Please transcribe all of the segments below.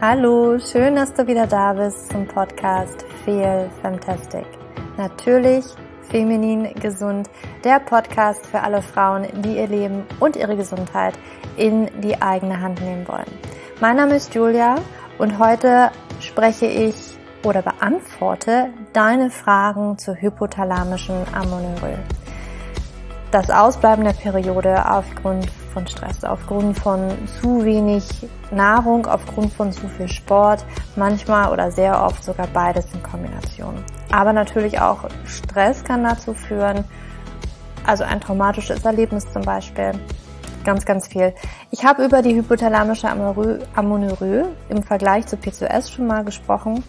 Hallo, schön, dass du wieder da bist zum Podcast Feel Fantastic. Natürlich feminin gesund, der Podcast für alle Frauen, die ihr Leben und ihre Gesundheit in die eigene Hand nehmen wollen. Mein Name ist Julia und heute spreche ich oder beantworte deine Fragen zur hypothalamischen Amenorrhoe. Das Ausbleiben der Periode aufgrund von Stress, aufgrund von zu wenig Nahrung, aufgrund von zu viel Sport, manchmal oder sehr oft sogar beides in Kombination. Aber natürlich auch Stress kann dazu führen, also ein traumatisches Erlebnis zum Beispiel, ganz, ganz viel. Ich habe über die hypothalamische Amenorrhoe im Vergleich zu PCOS schon mal gesprochen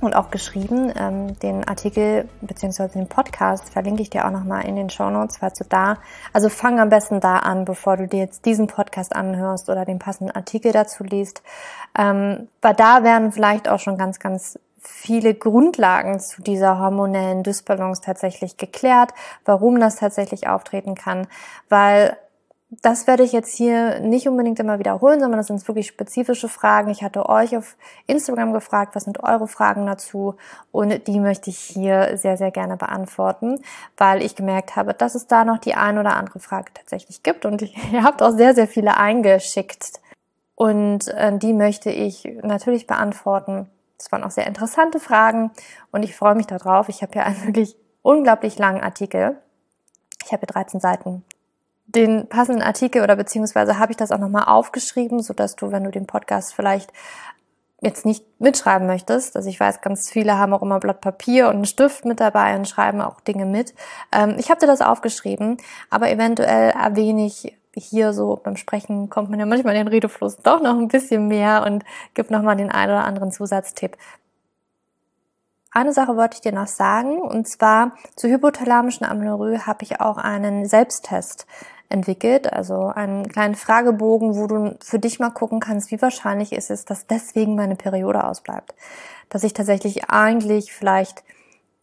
und auch geschrieben. Ähm, den Artikel beziehungsweise den Podcast verlinke ich dir auch nochmal in den Show Notes, falls du da, also fang am besten da an, bevor du dir jetzt diesen Podcast anhörst oder den passenden Artikel dazu liest. Ähm, weil da werden vielleicht auch schon ganz, ganz viele Grundlagen zu dieser hormonellen Dysbalance tatsächlich geklärt, warum das tatsächlich auftreten kann, weil das werde ich jetzt hier nicht unbedingt immer wiederholen, sondern das sind wirklich spezifische Fragen. Ich hatte euch auf Instagram gefragt, was sind eure Fragen dazu? Und die möchte ich hier sehr, sehr gerne beantworten, weil ich gemerkt habe, dass es da noch die ein oder andere Frage tatsächlich gibt. Und ihr habt auch sehr, sehr viele eingeschickt. Und äh, die möchte ich natürlich beantworten. Das waren auch sehr interessante Fragen und ich freue mich darauf. Ich habe hier einen wirklich unglaublich langen Artikel. Ich habe hier 13 Seiten den passenden Artikel oder beziehungsweise habe ich das auch nochmal aufgeschrieben, so dass du, wenn du den Podcast vielleicht jetzt nicht mitschreiben möchtest, also ich weiß, ganz viele haben auch immer Blatt Papier und einen Stift mit dabei und schreiben auch Dinge mit. Ähm, ich habe dir das aufgeschrieben, aber eventuell erwähne ich hier so beim Sprechen kommt man ja manchmal in den Redefluss doch noch ein bisschen mehr und gibt nochmal den einen oder anderen Zusatztipp. Eine Sache wollte ich dir noch sagen, und zwar zur hypothalamischen Amenorrhoe habe ich auch einen Selbsttest entwickelt, also einen kleinen Fragebogen, wo du für dich mal gucken kannst, wie wahrscheinlich ist es, dass deswegen meine Periode ausbleibt. Dass ich tatsächlich eigentlich vielleicht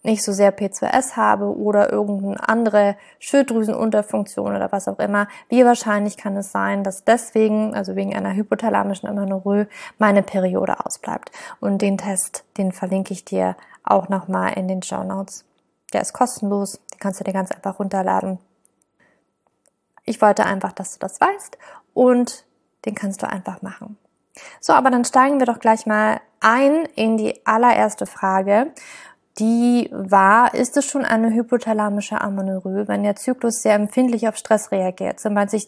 nicht so sehr P2S habe oder irgendeine andere Schilddrüsenunterfunktion oder was auch immer, wie wahrscheinlich kann es sein, dass deswegen, also wegen einer hypothalamischen Amenorrhoe, meine Periode ausbleibt. Und den Test, den verlinke ich dir auch nochmal in den Show Notes. Der ist kostenlos, den kannst du dir ganz einfach runterladen. Ich wollte einfach, dass du das weißt und den kannst du einfach machen. So, aber dann steigen wir doch gleich mal ein in die allererste Frage. Die war, ist es schon eine hypothalamische Amenorrhoe, wenn der Zyklus sehr empfindlich auf Stress reagiert, zum Beispiel,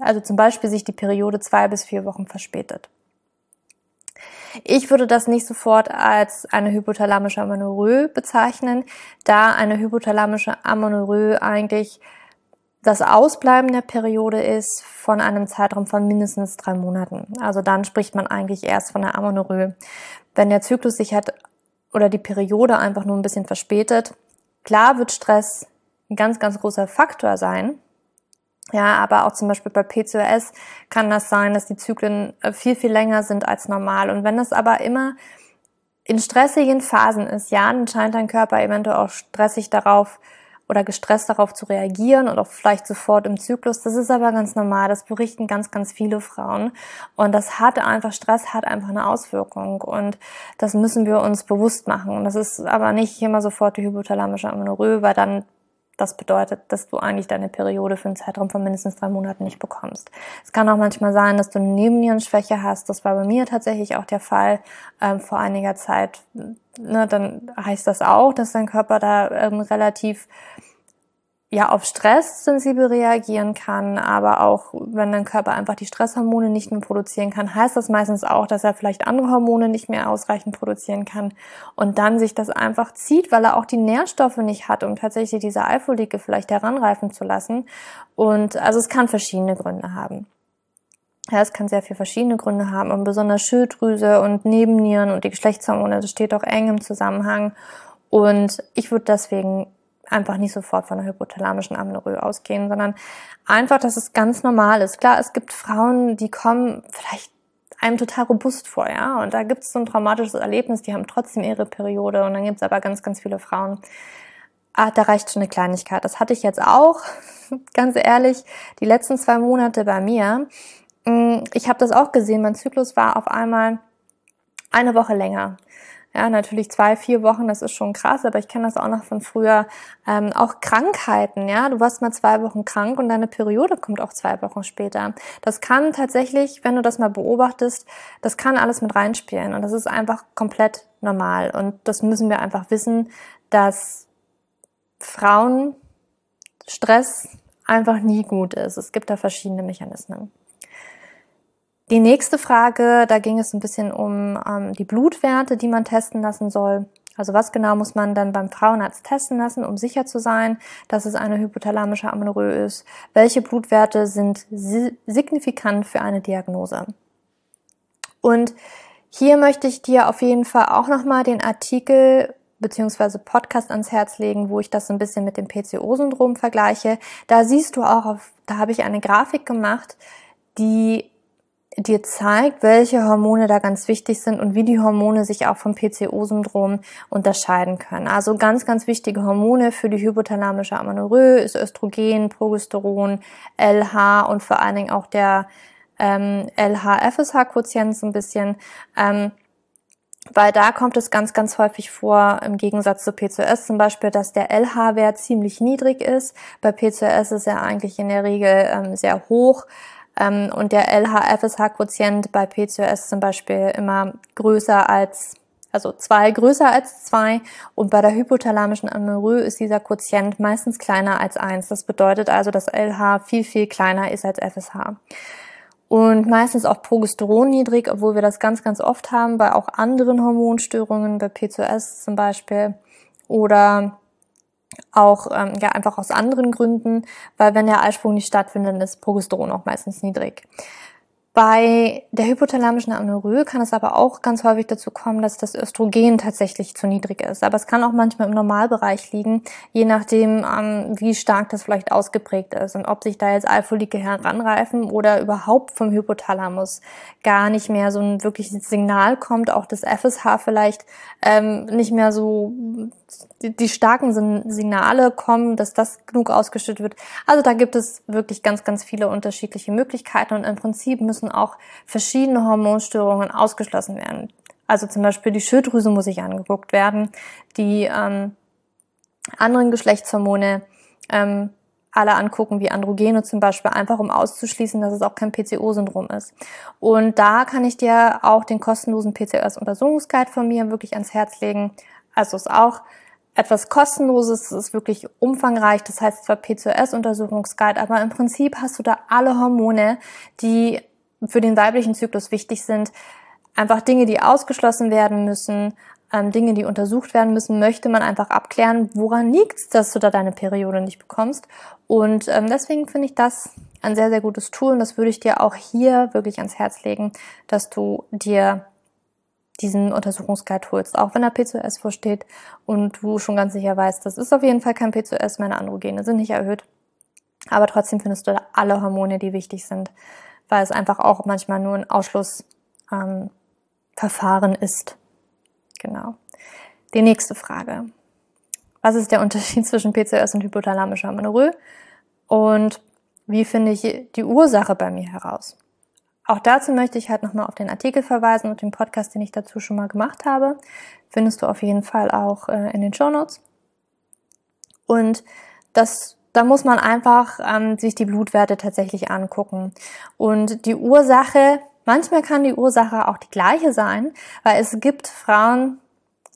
also zum Beispiel sich die Periode zwei bis vier Wochen verspätet? Ich würde das nicht sofort als eine hypothalamische Amenorrhoe bezeichnen, da eine hypothalamische Amenorrhoe eigentlich das Ausbleiben der Periode ist von einem Zeitraum von mindestens drei Monaten. Also dann spricht man eigentlich erst von der Amenorrhoe. Wenn der Zyklus sich hat oder die Periode einfach nur ein bisschen verspätet, klar wird Stress ein ganz, ganz großer Faktor sein. Ja, aber auch zum Beispiel bei PCOS kann das sein, dass die Zyklen äh, viel, viel länger sind als normal. Und wenn das aber immer in stressigen Phasen ist, ja, dann scheint dein Körper eventuell auch stressig darauf oder gestresst darauf zu reagieren und auch vielleicht sofort im Zyklus. Das ist aber ganz normal. Das berichten ganz, ganz viele Frauen. Und das hat einfach, Stress hat einfach eine Auswirkung. Und das müssen wir uns bewusst machen. Und das ist aber nicht immer sofort die hypothalamische Amenorrhoe, weil dann das bedeutet, dass du eigentlich deine Periode für einen Zeitraum von mindestens drei Monaten nicht bekommst. Es kann auch manchmal sein, dass du eine Nebennierenschwäche hast. Das war bei mir tatsächlich auch der Fall ähm, vor einiger Zeit. Ne, dann heißt das auch, dass dein Körper da ähm, relativ ja auf Stress sensibel reagieren kann, aber auch wenn dein Körper einfach die Stresshormone nicht mehr produzieren kann, heißt das meistens auch, dass er vielleicht andere Hormone nicht mehr ausreichend produzieren kann und dann sich das einfach zieht, weil er auch die Nährstoffe nicht hat, um tatsächlich diese Eifolike vielleicht heranreifen zu lassen. Und also es kann verschiedene Gründe haben. Ja, es kann sehr viele verschiedene Gründe haben und besonders Schilddrüse und Nebennieren und die Geschlechtshormone, das steht auch eng im Zusammenhang. Und ich würde deswegen einfach nicht sofort von einer hypothalamischen Amenorrhoe ausgehen, sondern einfach, dass es ganz normal ist. Klar, es gibt Frauen, die kommen vielleicht einem total robust vor, ja, und da gibt es so ein traumatisches Erlebnis, die haben trotzdem ihre Periode und dann gibt es aber ganz, ganz viele Frauen, ah, da reicht schon eine Kleinigkeit. Das hatte ich jetzt auch, ganz ehrlich, die letzten zwei Monate bei mir. Mm, ich habe das auch gesehen, mein Zyklus war auf einmal eine Woche länger. Ja, natürlich zwei, vier Wochen, das ist schon krass, aber ich kenne das auch noch von früher. Ähm, auch Krankheiten, ja, du warst mal zwei Wochen krank und deine Periode kommt auch zwei Wochen später. Das kann tatsächlich, wenn du das mal beobachtest, das kann alles mit reinspielen und das ist einfach komplett normal und das müssen wir einfach wissen, dass Frauen Stress einfach nie gut ist. Es gibt da verschiedene Mechanismen. Die nächste Frage, da ging es ein bisschen um ähm, die Blutwerte, die man testen lassen soll. Also was genau muss man dann beim Frauenarzt testen lassen, um sicher zu sein, dass es eine hypothalamische Amenorrhoe ist? Welche Blutwerte sind signifikant für eine Diagnose? Und hier möchte ich dir auf jeden Fall auch nochmal den Artikel beziehungsweise Podcast ans Herz legen, wo ich das ein bisschen mit dem PCO-Syndrom vergleiche. Da siehst du auch, auf, da habe ich eine Grafik gemacht, die dir zeigt, welche Hormone da ganz wichtig sind und wie die Hormone sich auch vom PCO-Syndrom unterscheiden können. Also ganz, ganz wichtige Hormone für die hypothalamische Amenorrhoe ist Östrogen, Progesteron, LH und vor allen Dingen auch der ähm, LH-FSH-Quotient so ein bisschen. Ähm, weil da kommt es ganz, ganz häufig vor, im Gegensatz zu PCOS zum Beispiel, dass der LH-Wert ziemlich niedrig ist. Bei PCOS ist er eigentlich in der Regel ähm, sehr hoch. Ähm, und der LH-FSH-Quotient bei PCOS zum Beispiel immer größer als, also zwei größer als zwei. Und bei der hypothalamischen Amenorrhoe ist dieser Quotient meistens kleiner als eins. Das bedeutet also, dass LH viel, viel kleiner ist als FSH. Und meistens auch Progesteron niedrig, obwohl wir das ganz, ganz oft haben bei auch anderen Hormonstörungen, bei PCOS zum Beispiel. Oder auch ähm, ja einfach aus anderen Gründen, weil wenn der Eisprung nicht stattfindet, ist Progesteron auch meistens niedrig. Bei der hypothalamischen Amenorrhoe kann es aber auch ganz häufig dazu kommen, dass das Östrogen tatsächlich zu niedrig ist. Aber es kann auch manchmal im Normalbereich liegen, je nachdem, ähm, wie stark das vielleicht ausgeprägt ist und ob sich da jetzt Eifolike heranreifen oder überhaupt vom Hypothalamus gar nicht mehr so ein wirkliches Signal kommt, auch das FSH vielleicht ähm, nicht mehr so die, starken Signale kommen, dass das genug ausgeschüttet wird. Also da gibt es wirklich ganz, ganz viele unterschiedliche Möglichkeiten und im Prinzip müssen auch verschiedene Hormonstörungen ausgeschlossen werden. Also zum Beispiel die Schilddrüse muss sich angeguckt werden, die ähm, anderen Geschlechtshormone ähm, alle angucken, wie Androgene zum Beispiel, einfach um auszuschließen, dass es auch kein PCO-Syndrom ist. Und da kann ich dir auch den kostenlosen PCOS-Untersuchungsguide von mir wirklich ans Herz legen. Also ist auch etwas kostenloses, es ist wirklich umfangreich, das heißt zwar PCOS-Untersuchungsguide, aber im Prinzip hast du da alle Hormone, die für den weiblichen Zyklus wichtig sind. Einfach Dinge, die ausgeschlossen werden müssen, ähm, Dinge, die untersucht werden müssen, möchte man einfach abklären, woran liegt's, dass du da deine Periode nicht bekommst. Und ähm, deswegen finde ich das ein sehr, sehr gutes Tool und das würde ich dir auch hier wirklich ans Herz legen, dass du dir diesen Untersuchungsguide holst, auch wenn da PCOS vorsteht und du schon ganz sicher weißt, das ist auf jeden Fall kein PCOS, meine Androgene sind nicht erhöht. Aber trotzdem findest du da alle Hormone, die wichtig sind, weil es einfach auch manchmal nur ein Ausschlussverfahren ähm, ist. Genau. Die nächste Frage. Was ist der Unterschied zwischen PCOS und hypothalamischer Amenorrhoe? Und wie finde ich die Ursache bei mir heraus? Auch dazu möchte ich halt nochmal auf den Artikel verweisen und den Podcast, den ich dazu schon mal gemacht habe. Findest du auf jeden Fall auch äh, in den Show Notes. Und das, da muss man einfach ähm, sich die Blutwerte tatsächlich angucken. Und die Ursache, manchmal kann die Ursache auch die gleiche sein, weil es gibt Frauen,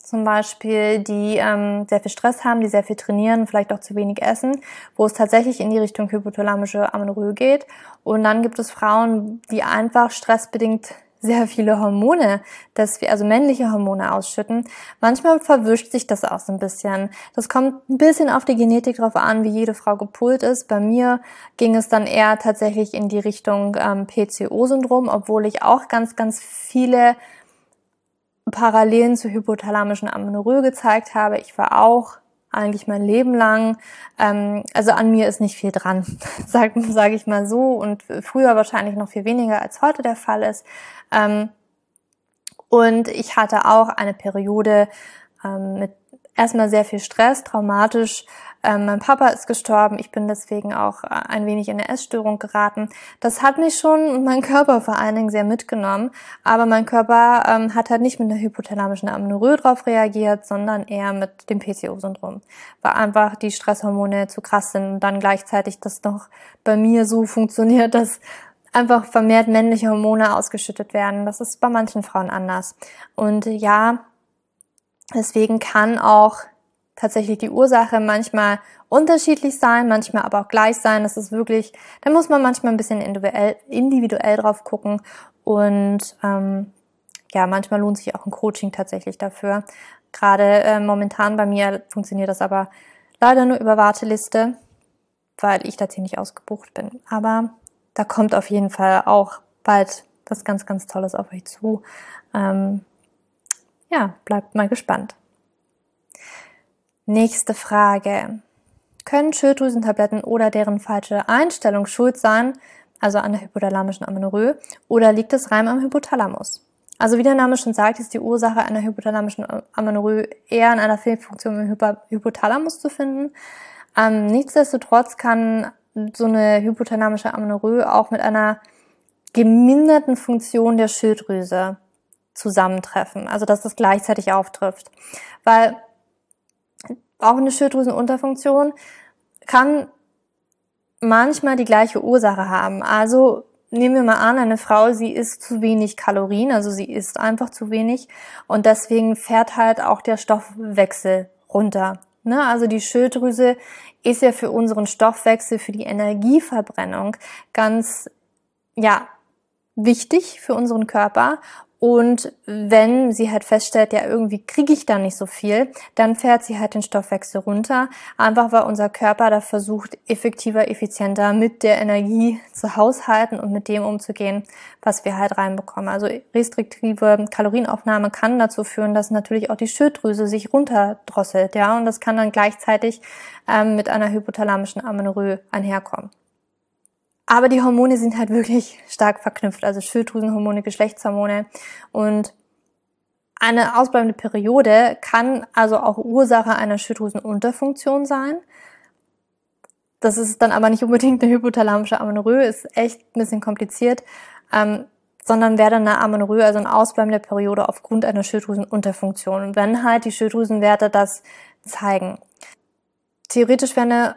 zum Beispiel, die ähm, sehr viel Stress haben, die sehr viel trainieren, vielleicht auch zu wenig essen, wo es tatsächlich in die Richtung hypothalamische Amenorrhoe geht. Und dann gibt es Frauen, die einfach stressbedingt sehr viele Hormone, dass wir also männliche Hormone ausschütten. Manchmal verwischt sich das auch so ein bisschen. Das kommt ein bisschen auf die Genetik drauf an, wie jede Frau gepult ist. Bei mir ging es dann eher tatsächlich in die Richtung ähm, PCO-Syndrom, obwohl ich auch ganz, ganz viele Parallelen zur hypothalamischen Amenorrhoe gezeigt habe. Ich war auch eigentlich mein Leben lang, ähm, also an mir ist nicht viel dran, sage sag ich mal so, und früher wahrscheinlich noch viel weniger als heute der Fall ist. Ähm, und ich hatte auch eine Periode ähm, mit erstmal sehr viel Stress, traumatisch, Ähm, mein Papa ist gestorben. Ich bin deswegen auch äh, ein wenig in eine Essstörung geraten. Das hat mich schon und mein Körper vor allen Dingen sehr mitgenommen. Aber mein Körper ähm, hat halt nicht mit einer hypothalamischen Amenorrhoe drauf reagiert, sondern eher mit dem PCO-Syndrom. Weil einfach die Stresshormone zu krass sind und dann gleichzeitig das noch bei mir so funktioniert, dass einfach vermehrt männliche Hormone ausgeschüttet werden. Das ist bei manchen Frauen anders. Und ja, deswegen kann auch tatsächlich die Ursache manchmal unterschiedlich sein, manchmal aber auch gleich sein. Das ist wirklich, da muss man manchmal ein bisschen individuell, individuell drauf gucken. Und ähm, ja, manchmal lohnt sich auch ein Coaching tatsächlich dafür. Gerade äh, momentan bei mir funktioniert das aber leider nur über Warteliste, weil ich da ziemlich ausgebucht bin. Aber da kommt auf jeden Fall auch bald was ganz, ganz Tolles auf euch zu. Ähm, ja, bleibt mal gespannt. Nächste Frage. Können Schilddrüsentabletten oder deren falsche Einstellung schuld sein, also an der hypothalamischen Amenorrhoe, oder liegt es rein am Hypothalamus? Also wie der Name schon sagt, ist die Ursache einer hypothalamischen Amenorrhoe eher in einer Fehlfunktion im Hypothalamus zu finden. Ähm, nichtsdestotrotz kann so eine hypothalamische Amenorrhoe auch mit einer geminderten Funktion der Schilddrüse zusammentreffen. Also dass das gleichzeitig auftrifft. Weil auch eine Schilddrüsenunterfunktion kann manchmal die gleiche Ursache haben. Also nehmen wir mal an, eine Frau, sie isst zu wenig Kalorien, also sie isst einfach zu wenig und deswegen fährt halt auch der Stoffwechsel runter. Ne? Also die Schilddrüse ist ja für unseren Stoffwechsel, für die Energieverbrennung ganz, ja, wichtig für unseren Körper. Und wenn sie halt feststellt, ja, irgendwie kriege ich da nicht so viel, dann fährt sie halt den Stoffwechsel runter. Einfach weil unser Körper da versucht, effektiver, effizienter mit der Energie zu haushalten und mit dem umzugehen, was wir halt reinbekommen. Also restriktive Kalorienaufnahme kann dazu führen, dass natürlich auch die Schilddrüse sich runterdrosselt, ja, und das kann dann gleichzeitig ähm, mit einer hypothalamischen Amenorrhoe einherkommen. Aber die Hormone sind halt wirklich stark verknüpft, also Schilddrüsenhormone, Geschlechtshormone und eine ausbleibende Periode kann also auch Ursache einer Schilddrüsenunterfunktion sein. Das ist dann aber nicht unbedingt eine hypothalamische Amenorrhoe, ist echt ein bisschen kompliziert, ähm, sondern wäre dann eine Amenorrhoe, also eine ausbleibende Periode aufgrund einer Schilddrüsenunterfunktion. Wenn halt die Schilddrüsenwerte das zeigen. Theoretisch wäre eine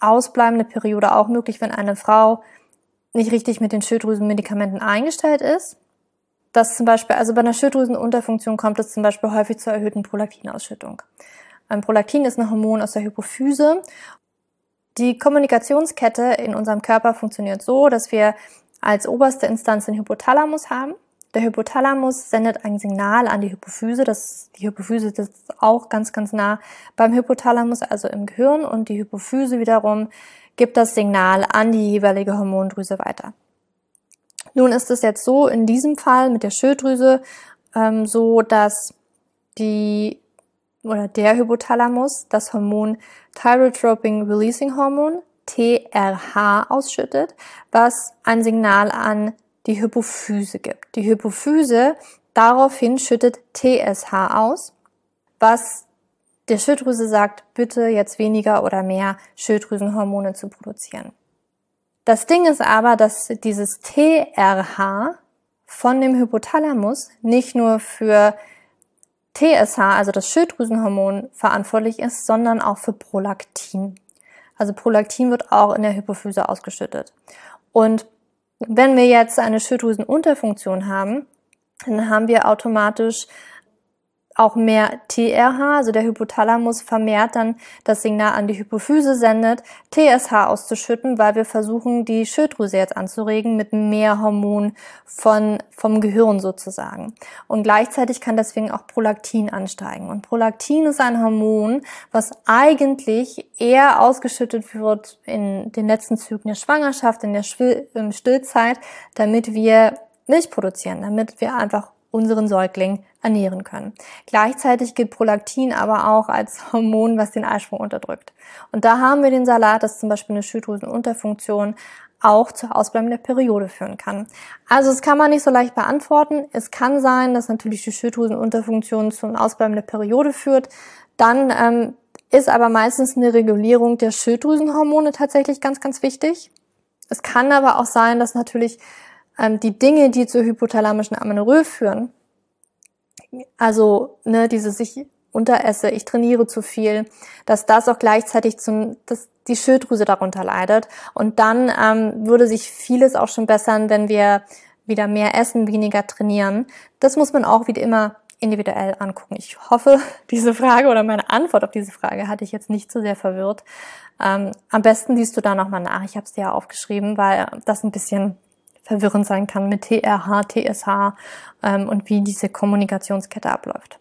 ausbleibende Periode auch möglich, wenn eine Frau nicht richtig mit den Schilddrüsenmedikamenten eingestellt ist. Das zum Beispiel, also bei einer Schilddrüsenunterfunktion kommt es zum Beispiel häufig zur erhöhten Prolaktinausschüttung. Ein Prolaktin ist ein Hormon aus der Hypophyse. Die Kommunikationskette in unserem Körper funktioniert so, dass wir als oberste Instanz den Hypothalamus haben. Der Hypothalamus sendet ein Signal an die Hypophyse. Das, die Hypophyse ist auch ganz, ganz nah beim Hypothalamus, also im Gehirn. Und die Hypophyse wiederum gibt das Signal an die jeweilige Hormondrüse weiter. Nun ist es jetzt so, in diesem Fall mit der Schilddrüse, ähm, so, dass die oder der Hypothalamus das Hormon Thyrotropin Releasing Hormon, TRH, ausschüttet, was ein Signal an die Hypophyse gibt. Die Hypophyse daraufhin schüttet TSH aus, was der Schilddrüse sagt, bitte jetzt weniger oder mehr Schilddrüsenhormone zu produzieren. Das Ding ist aber, dass dieses TRH von dem Hypothalamus nicht nur für TSH, also das Schilddrüsenhormon, verantwortlich ist, sondern auch für Prolaktin. Also Prolaktin wird auch in der Hypophyse ausgeschüttet. Und wenn wir jetzt eine Schilddrüsenunterfunktion haben, dann haben wir automatisch auch mehr TRH, also der Hypothalamus vermehrt dann das Signal an die Hypophyse sendet, TSH auszuschütten, weil wir versuchen, die Schilddrüse jetzt anzuregen mit mehr Hormon von, vom Gehirn sozusagen. Und gleichzeitig kann deswegen auch Prolaktin ansteigen. Und Prolaktin ist ein Hormon, was eigentlich eher ausgeschüttet wird in den letzten Zügen der Schwangerschaft, in der Stillzeit, damit wir Milch produzieren, damit wir einfach unseren Säugling ernähren können. Gleichzeitig gilt Prolaktin aber auch als Hormon, was den Eisprung unterdrückt. Und da haben wir den Salat, das zum Beispiel eine Schilddrüsenunterfunktion auch zur ausbleibenden Periode führen kann. Also es kann man nicht so leicht beantworten. Es kann sein, dass natürlich die Schilddrüsenunterfunktion zum Ausbleiben der Periode führt. Dann ähm, ist aber meistens eine Regulierung der Schilddrüsenhormone tatsächlich ganz, ganz wichtig. Es kann aber auch sein, dass natürlich ähm, die Dinge, die zur hypothalamischen Amenorrhoe führen, also ne, diese sich unteresse, ich trainiere zu viel, dass das auch gleichzeitig zum, dass die Schilddrüse darunter leidet. Und dann ähm, würde sich vieles auch schon bessern, wenn wir wieder mehr essen, weniger trainieren. Das muss man auch wieder immer individuell angucken. Ich hoffe, diese Frage oder meine Antwort auf diese Frage hatte ich jetzt nicht so sehr verwirrt. Ähm, am besten liest du da nochmal nach. Ich habe es dir ja aufgeschrieben, weil das ein bisschen verwirrend sein kann mit TRH, TSH ähm, und wie diese Kommunikationskette abläuft.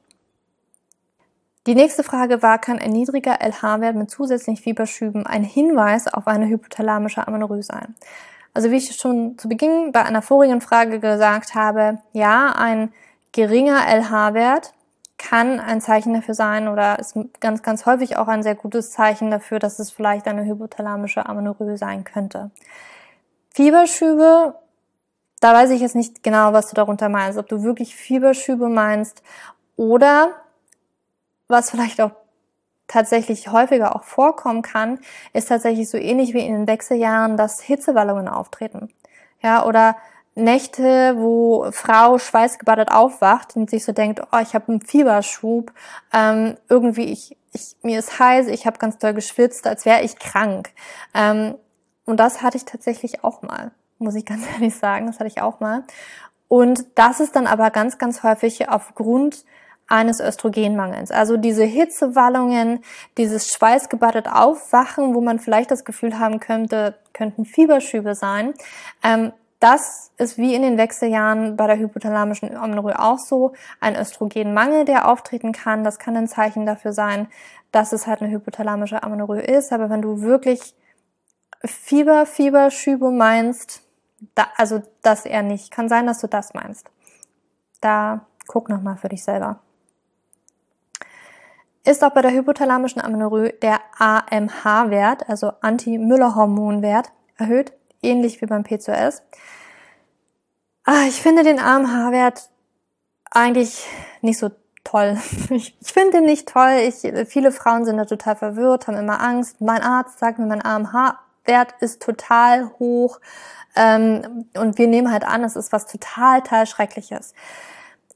Die nächste Frage war, kann ein niedriger LH-Wert mit zusätzlichen Fieberschüben ein Hinweis auf eine hypothalamische Amenorrhoe sein? Also wie ich schon zu Beginn bei einer vorigen Frage gesagt habe, ja, ein geringer LH-Wert kann ein Zeichen dafür sein oder ist ganz, ganz häufig auch ein sehr gutes Zeichen dafür, dass es vielleicht eine hypothalamische Amenorrhoe sein könnte. Fieberschübe da weiß ich jetzt nicht genau, was du darunter meinst, ob du wirklich Fieberschübe meinst oder was vielleicht auch tatsächlich häufiger auch vorkommen kann, ist tatsächlich so ähnlich wie in den Wechseljahren, dass Hitzewallungen auftreten. Ja, oder Nächte, wo Frau schweißgebadet aufwacht und sich so denkt, oh, ich habe einen Fieberschub, ähm, irgendwie ich, ich mir ist heiß, ich habe ganz doll geschwitzt, als wäre ich krank. Ähm, und das hatte ich tatsächlich auch mal muss ich ganz ehrlich sagen. Das hatte ich auch mal. Und das ist dann aber ganz, ganz häufig aufgrund eines Östrogenmangels. Also diese Hitzewallungen, dieses schweißgebadet Aufwachen, wo man vielleicht das Gefühl haben könnte, könnten Fieberschübe sein. Ähm, das ist wie in den Wechseljahren bei der hypothalamischen Amenorrhoe auch so. Ein Östrogenmangel, der auftreten kann. Das kann ein Zeichen dafür sein, dass es halt eine hypothalamische Amenorrhoe ist. Aber wenn du wirklich Fieber, Fieberschübe meinst, da, also das eher nicht. Kann sein, dass du das meinst. Da guck nochmal für dich selber. Ist auch bei der hypothalamischen Amenorrhoe der AMH-Wert, also Anti-Müller-Hormonwert, erhöht, ähnlich wie beim PCOS. Ah, ich finde den AMH-Wert eigentlich nicht so toll. Ich, finde ihn nicht toll. Ich, viele Frauen sind da total verwirrt, haben immer Angst. Mein Arzt sagt mir, mein AMH-Wert ist total hoch. Ähm, und wir nehmen halt an, es ist was total, total Schreckliches.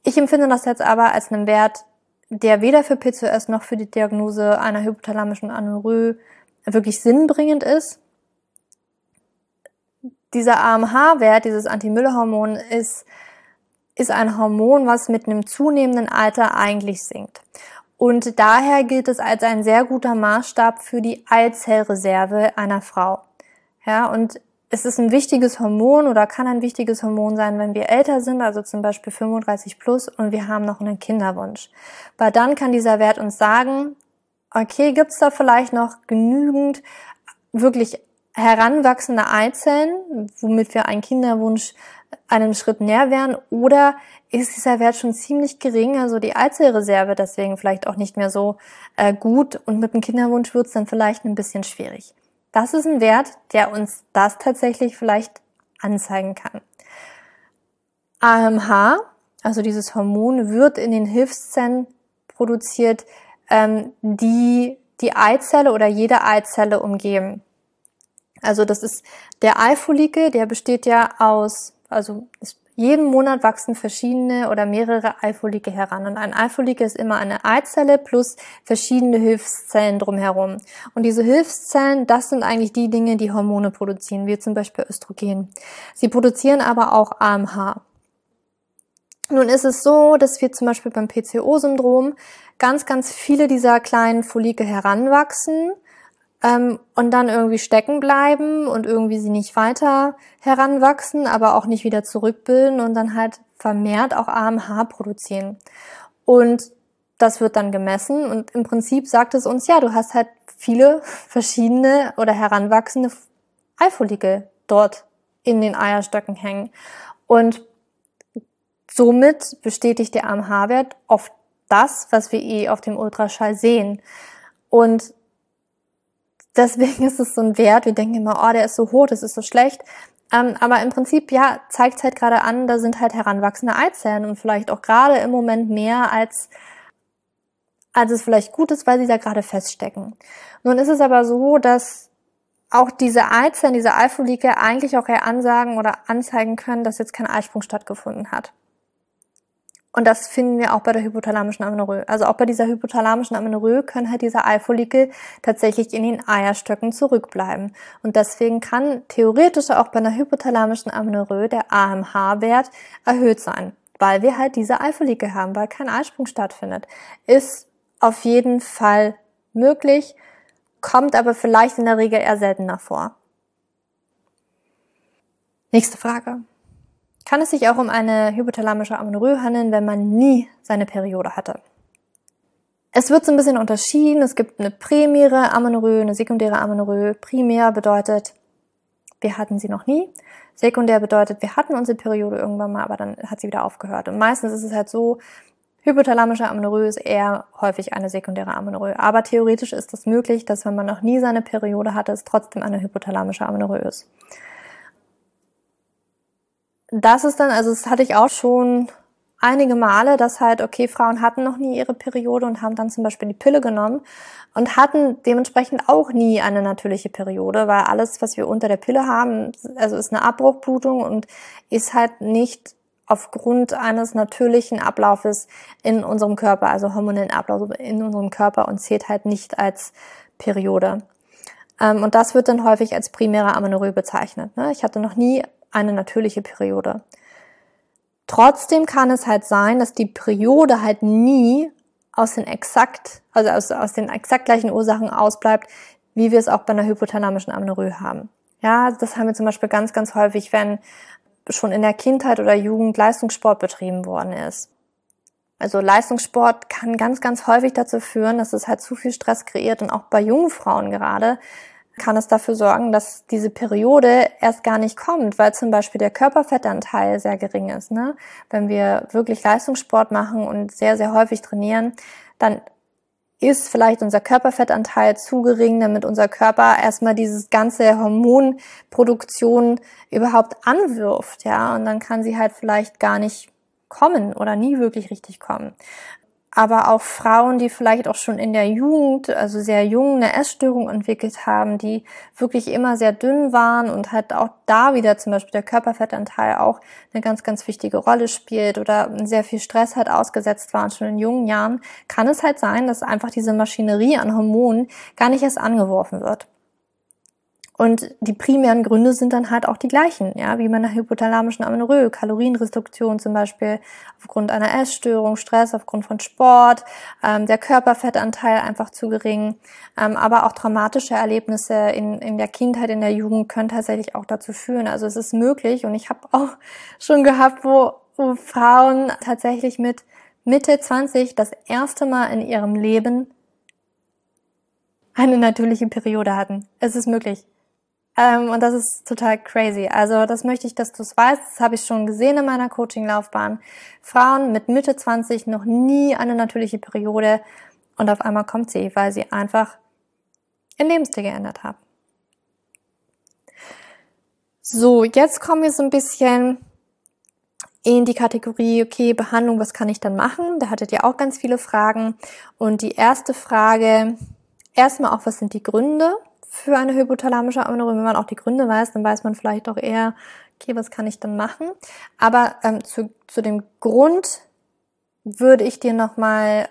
Ich empfinde das jetzt aber als einen Wert, der weder für PCOS noch für die Diagnose einer hypothalamischen Aneurrhoe wirklich sinnbringend ist. Dieser AMH-Wert, dieses Anti-Müller-Hormon, ist, ist ein Hormon, was mit einem zunehmenden Alter eigentlich sinkt. Und daher gilt es als ein sehr guter Maßstab für die Eizellreserve einer Frau. Ja, und es ist ein wichtiges Hormon oder kann ein wichtiges Hormon sein, wenn wir älter sind, also zum Beispiel 35 plus und wir haben noch einen Kinderwunsch. Weil dann kann dieser Wert uns sagen, okay, gibt's da vielleicht noch genügend wirklich heranwachsende Eizellen, womit wir einen Kinderwunsch einen Schritt näher wären, oder ist dieser Wert schon ziemlich gering, also die Eizellreserve deswegen vielleicht auch nicht mehr so äh, gut und mit dem Kinderwunsch wird's dann vielleicht ein bisschen schwierig. Das ist ein Wert, der uns das tatsächlich vielleicht anzeigen kann. AMH, also dieses Hormon, wird in den Hilfszellen produziert, ähm, die die Eizelle oder jede Eizelle umgeben. Also das ist der Eifollikel, der besteht ja aus, also ist jeden Monat wachsen verschiedene oder mehrere Eifolike heran. Und ein Eifolike ist immer eine Eizelle plus verschiedene Hilfszellen drumherum. Und diese Hilfszellen, das sind eigentlich die Dinge, die Hormone produzieren, wie zum Beispiel Östrogen. Sie produzieren aber auch AMH. Nun ist es so, dass wir zum Beispiel beim PCO-Syndrom ganz, ganz viele dieser kleinen Follikel heranwachsen ähm, und dann irgendwie stecken bleiben und irgendwie sie nicht weiter heranwachsen, aber auch nicht wieder zurückbilden und dann halt vermehrt auch AMH produzieren. Und das wird dann gemessen und im Prinzip sagt es uns, ja, du hast halt viele verschiedene oder heranwachsende Eifollikel dort in den Eierstöcken hängen. Und somit bestätigt der AMH-Wert oft das, was wir eh auf dem Ultraschall sehen. Und deswegen ist es so ein Wert. Wir denken immer, oh, der ist so hoch, das ist so schlecht. Ähm, aber im Prinzip, ja, zeigt es halt gerade an, da sind halt heranwachsende Eizellen und vielleicht auch gerade im Moment mehr als als es vielleicht gut ist, weil sie da gerade feststecken. Nun ist es aber so, dass auch diese Eizellen, diese Eifolike eigentlich auch eher ansagen oder anzeigen können, dass jetzt kein Eisprung stattgefunden hat. Und das finden wir auch bei der hypothalamischen Amenorrhoe. Also auch bei dieser hypothalamischen Amenorrhoe können halt diese Eifollikel tatsächlich in den Eierstöcken zurückbleiben. Und deswegen kann theoretisch auch bei einer hypothalamischen Amenorrhoe der AMH-Wert erhöht sein, weil wir halt diese Eifollikel haben, weil kein Eisprung stattfindet. Ist auf jeden Fall möglich, kommt aber vielleicht in der Regel eher seltener vor. Nächste Frage kann es sich auch um eine hypothalamische Amenorrhoe handeln, wenn man nie seine Periode hatte. Es wird so ein bisschen unterschieden. Es gibt eine primäre Amenorrhoe, eine sekundäre Amenorrhoe. Primär bedeutet, wir hatten sie noch nie. Sekundär bedeutet, wir hatten unsere Periode irgendwann mal, aber dann hat sie wieder aufgehört. Und meistens ist es halt so, hypothalamische Amenorrhoe ist eher häufig eine sekundäre Amenorrhoe. Aber theoretisch ist es das möglich, dass wenn man noch nie seine Periode hatte, es trotzdem eine hypothalamische Amenorrhoe ist das ist dann, also das hatte ich auch schon einige Male, dass halt, okay, Frauen hatten noch nie ihre Periode und haben dann zum Beispiel die Pille genommen und hatten dementsprechend auch nie eine natürliche Periode, weil alles, was wir unter der Pille haben, also ist eine Abbruchblutung und ist halt nicht aufgrund eines natürlichen Ablaufes in unserem Körper, also hormonellen Ablauf in unserem Körper und zählt halt nicht als Periode. Ähm, und das wird dann häufig als primäre Amenorrhoe bezeichnet. Ne? Ich hatte noch nie eine natürliche Periode. Trotzdem kann es halt sein, dass die Periode halt nie aus den exakt, also aus, aus den exakt gleichen Ursachen ausbleibt, wie wir es auch bei einer hypothalamischen Amenorrhoe haben. Ja, das haben wir zum Beispiel ganz, ganz häufig, wenn schon in der Kindheit oder Jugend Leistungssport betrieben worden ist. Also Leistungssport kann ganz, ganz häufig dazu führen, dass es halt zu viel Stress kreiert und auch bei jungen Frauen gerade, kann es dafür sorgen, dass diese Periode erst gar nicht kommt, weil zum Beispiel der Körperfettanteil sehr gering ist. Ne? Wenn wir wirklich Leistungssport machen und sehr, sehr häufig trainieren, dann ist vielleicht unser Körperfettanteil zu gering, damit unser Körper erstmal dieses ganze Hormonproduktion überhaupt anwirft, ja, und dann kann sie halt vielleicht gar nicht kommen oder nie wirklich richtig kommen aber auch Frauen, die vielleicht auch schon in der Jugend, also sehr jung, eine Essstörung entwickelt haben, die wirklich immer sehr dünn waren und halt auch da wieder zum Beispiel der Körperfettanteil auch eine ganz, ganz wichtige Rolle spielt oder sehr viel Stress halt ausgesetzt waren schon in jungen Jahren, kann es halt sein, dass einfach diese Maschinerie an Hormonen gar nicht erst angeworfen wird. Und die primären Gründe sind dann halt auch die gleichen, ja, wie bei einer hypothalamischen Amenorrhoe, Kalorienrestriktion zum Beispiel aufgrund einer Essstörung, Stress aufgrund von Sport, ähm, der Körperfettanteil einfach zu gering, ähm, aber auch traumatische Erlebnisse in, in der Kindheit, in der Jugend können tatsächlich auch dazu führen. Also es ist möglich und ich habe auch schon gehabt, wo, wo Frauen tatsächlich mit Mitte 20 das erste Mal in ihrem Leben eine natürliche Periode hatten. Es ist möglich. Ähm, und das ist total crazy. Also das möchte ich, dass du es weißt. Das habe ich schon gesehen in meiner Coaching-Laufbahn. Frauen mit Mitte 20 noch nie eine natürliche Periode und auf einmal kommt sie, weil sie einfach ihr Lebensstil geändert haben. So, jetzt kommen wir so ein bisschen in die Kategorie, okay, Behandlung, was kann ich dann machen? Da hattet ihr auch ganz viele Fragen. Und die erste Frage, erstmal auch, was sind die Gründe? Für eine hypothalamische Amenorrhoe. Wenn man auch die Gründe weiß, dann weiß man vielleicht auch eher, okay, was kann ich dann machen? Aber ähm, zu, zu dem Grund würde ich dir nochmal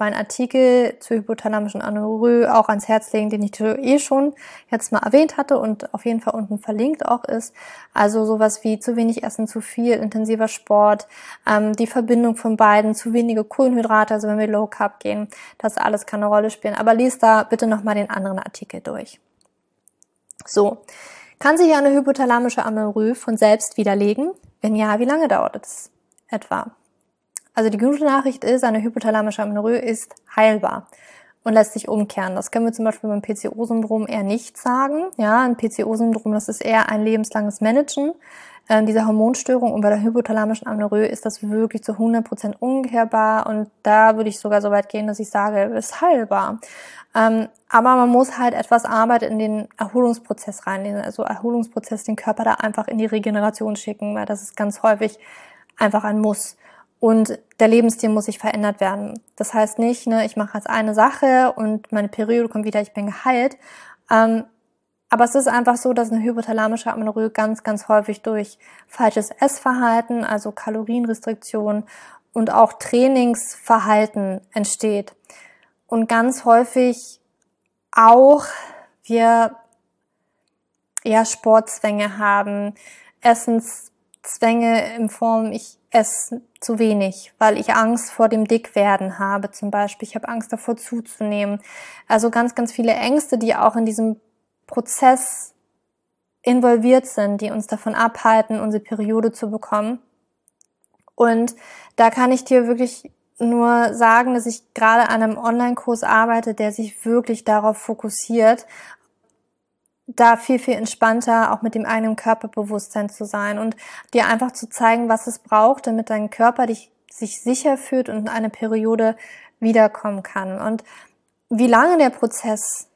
meinen Artikel zur hypothalamischen Amenorrhoe auch ans Herz legen, den ich eh schon jetzt mal erwähnt hatte und auf jeden Fall unten verlinkt auch ist. Also sowas wie zu wenig Essen, zu viel intensiver Sport, ähm, die Verbindung von beiden, zu wenige Kohlenhydrate, also wenn wir Low Carb gehen, das alles kann eine Rolle spielen. Aber lies da bitte nochmal den anderen Artikel durch. So. Kann sich eine hypothalamische Amenorrhoe von selbst widerlegen? Wenn ja, wie lange dauert es etwa? Also die gute Nachricht ist, eine hypothalamische Amenorrhoe ist heilbar und lässt sich umkehren. Das können wir zum Beispiel beim PCO-Syndrom eher nicht sagen. Ja, ein PCO-Syndrom, das ist eher ein lebenslanges Managen äh, dieser Hormonstörung und bei der hypothalamischen Amenorrhoe ist das wirklich zu 100% umkehrbar und da würde ich sogar so weit gehen, dass ich sage, es ist heilbar. Ähm, aber man muss halt etwas Arbeit in den Erholungsprozess reinlegen, also Erholungsprozess den Körper da einfach in die Regeneration schicken, weil das ist ganz häufig einfach ein Muss. Und der Lebensstil muss sich verändert werden. Das heißt nicht, ne, ich mache jetzt eine Sache und meine Periode kommt wieder, ich bin geheilt. Ähm, aber es ist einfach so, dass eine hypothalamische Amenorrhoe ganz, ganz häufig durch falsches Essverhalten, also Kalorienrestriktion und auch Trainingsverhalten entsteht. Und ganz häufig auch wir eher Sportzwänge haben, Essenszwänge in Form, ich esse zu wenig, weil ich Angst vor dem Dickwerden habe zum Beispiel. Ich habe Angst davor zuzunehmen. Also ganz, ganz viele Ängste, die auch in diesem Prozess involviert sind, die uns davon abhalten, unsere Periode zu bekommen. Und da kann ich dir wirklich nur sagen, dass ich gerade an einem Online-Kurs arbeite, der sich wirklich darauf fokussiert, da viel, viel entspannter auch mit dem eigenen Körperbewusstsein zu sein und dir einfach zu zeigen, was es braucht, damit dein Körper dich, sich sicher fühlt und in eine Periode wiederkommen kann. Und wie lange der Prozess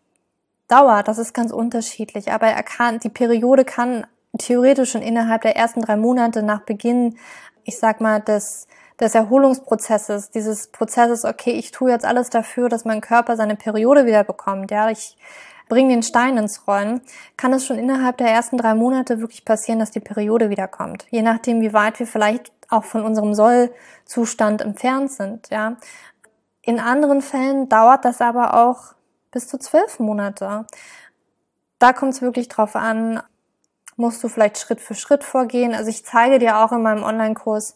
dauert, das ist ganz unterschiedlich, aber er kann, die Periode kann theoretisch schon innerhalb der ersten drei Monate nach Beginn, ich sag mal, des, des Erholungsprozesses, dieses Prozesses, okay, ich tue jetzt alles dafür, dass mein Körper seine Periode wieder bekommt, ja, ich bring den Stein ins Rollen, kann es schon innerhalb der ersten drei Monate wirklich passieren, dass die Periode wiederkommt. Je nachdem, wie weit wir vielleicht auch von unserem Sollzustand entfernt sind, ja. In anderen Fällen dauert das aber auch bis zu zwölf Monate. Da kommt es wirklich drauf an, musst du vielleicht Schritt für Schritt vorgehen. Also ich zeige dir auch in meinem Online-Kurs,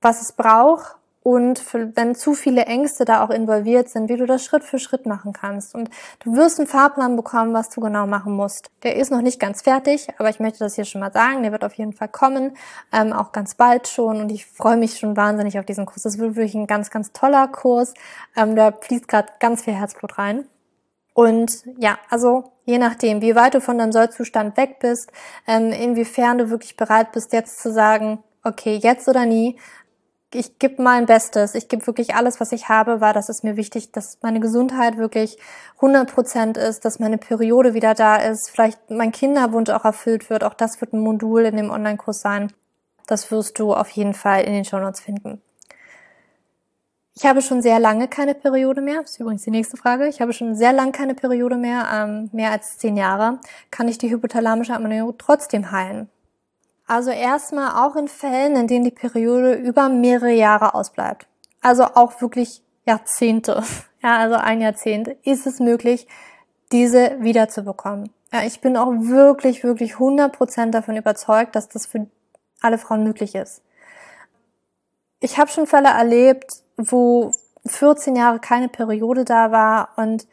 was es braucht, und wenn zu viele Ängste da auch involviert sind, wie du das Schritt für Schritt machen kannst. Und du wirst einen Fahrplan bekommen, was du genau machen musst. Der ist noch nicht ganz fertig, aber ich möchte das hier schon mal sagen. Der wird auf jeden Fall kommen, ähm, auch ganz bald schon. Und ich freue mich schon wahnsinnig auf diesen Kurs. Das wird wirklich ein ganz, ganz toller Kurs. Ähm, da fließt gerade ganz viel Herzblut rein. Und ja, also je nachdem, wie weit du von deinem Sollzustand weg bist, ähm, inwiefern du wirklich bereit bist, jetzt zu sagen, okay, jetzt oder nie, ich gebe mein Bestes, ich gebe wirklich alles, was ich habe, weil das ist mir wichtig, dass meine Gesundheit wirklich 100 Prozent ist, dass meine Periode wieder da ist, vielleicht mein Kinderwunsch auch erfüllt wird. Auch das wird ein Modul in dem Online-Kurs sein. Das wirst du auf jeden Fall in den Show Notes finden. Ich habe schon sehr lange keine Periode mehr. Das ist übrigens die nächste Frage. Ich habe schon sehr lange keine Periode mehr, ähm, mehr als zehn Jahre. Kann ich die hypothalamische Amenorrhoe trotzdem heilen? Also erstmal auch in Fällen, in denen die Periode über mehrere Jahre ausbleibt. Also auch wirklich Jahrzehnte. Ja, also ein Jahrzehnt ist es möglich, diese wiederzubekommen. Ja, ich bin auch wirklich, wirklich 100% davon überzeugt, dass das für alle Frauen möglich ist. Ich habe schon Fälle erlebt, wo 14 Jahre keine Periode da war und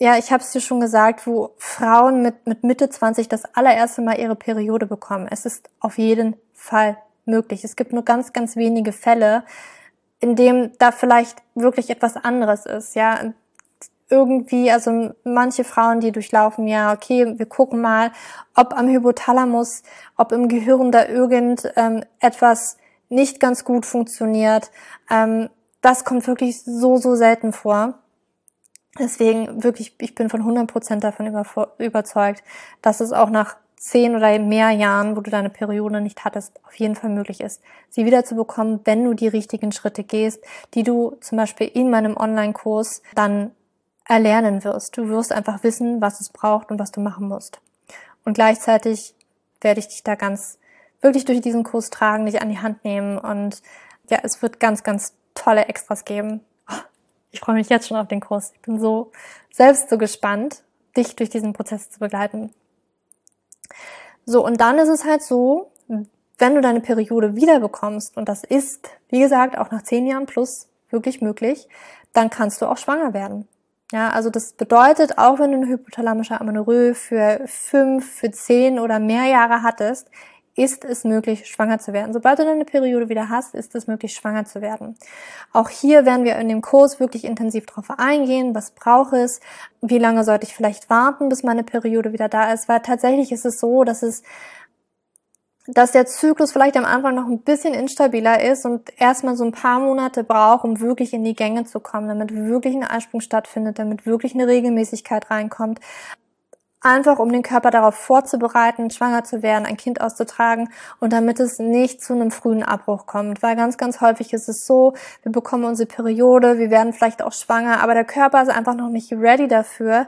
ja, ich habe es dir schon gesagt, wo Frauen mit, mit Mitte 20 das allererste Mal ihre Periode bekommen. Es ist auf jeden Fall möglich. Es gibt nur ganz, ganz wenige Fälle, in dem da vielleicht wirklich etwas anderes ist. Ja, irgendwie, also manche Frauen, die durchlaufen, ja, okay, wir gucken mal, ob am Hypothalamus, ob im Gehirn da irgend ähm, etwas nicht ganz gut funktioniert. Ähm, das kommt wirklich so, so selten vor. Deswegen wirklich, ich bin von 100% davon über, überzeugt, dass es auch nach zehn oder mehr Jahren, wo du deine Periode nicht hattest, auf jeden Fall möglich ist, sie wiederzubekommen, wenn du die richtigen Schritte gehst, die du zum Beispiel in meinem Online-Kurs dann erlernen wirst. Du wirst einfach wissen, was es braucht und was du machen musst. Und gleichzeitig werde ich dich da ganz wirklich durch diesen Kurs tragen, dich an die Hand nehmen und ja, es wird ganz, ganz tolle Extras geben. Ich freue mich jetzt schon auf den Kurs. Ich bin so selbst so gespannt, dich durch diesen Prozess zu begleiten. So, und dann ist es halt so, wenn du deine Periode wiederbekommst, und das ist, wie gesagt, auch nach zehn Jahren plus wirklich möglich, dann kannst du auch schwanger werden. Ja, also das bedeutet, auch wenn du eine hypothalamische Amenorrhoe für fünf, für zehn oder mehr Jahre hattest, ist es möglich, schwanger zu werden. Sobald du deine Periode wieder hast, ist es möglich, schwanger zu werden. Auch hier werden wir in dem Kurs wirklich intensiv drauf eingehen, was braucht es, wie lange sollte ich vielleicht warten, bis meine Periode wieder da ist, weil tatsächlich ist es so, dass es dass der Zyklus vielleicht am Anfang noch ein bisschen instabiler ist und erstmal so ein paar Monate braucht, um wirklich in die Gänge zu kommen, damit wirklich ein Eisprung stattfindet, damit wirklich eine Regelmäßigkeit reinkommt. Einfach um den Körper darauf vorzubereiten, schwanger zu werden, ein Kind auszutragen und damit es nicht zu einem frühen Abbruch kommt. Weil ganz, ganz häufig ist es so, wir bekommen unsere Periode, wir werden vielleicht auch schwanger, aber der Körper ist einfach noch nicht ready dafür,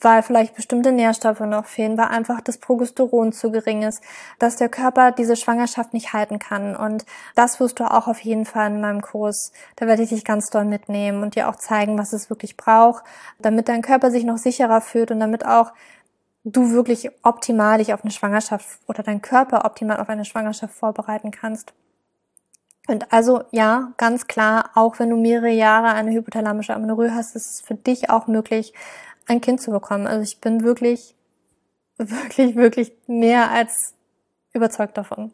weil vielleicht bestimmte Nährstoffe noch fehlen, weil einfach das Progesteron zu gering ist, dass der Körper diese Schwangerschaft nicht halten kann. Und das wirst du auch auf jeden Fall in meinem Kurs. Da werde ich dich ganz doll mitnehmen und dir auch zeigen, was es wirklich braucht, damit dein Körper sich noch sicherer fühlt und damit auch du wirklich optimal dich auf eine Schwangerschaft oder dein Körper optimal auf eine Schwangerschaft vorbereiten kannst. Und also ja, ganz klar, auch wenn du mehrere Jahre eine hypothalamische Amenorrhoe hast, ist es für dich auch möglich, ein Kind zu bekommen. Also ich bin wirklich, wirklich, wirklich mehr als überzeugt davon.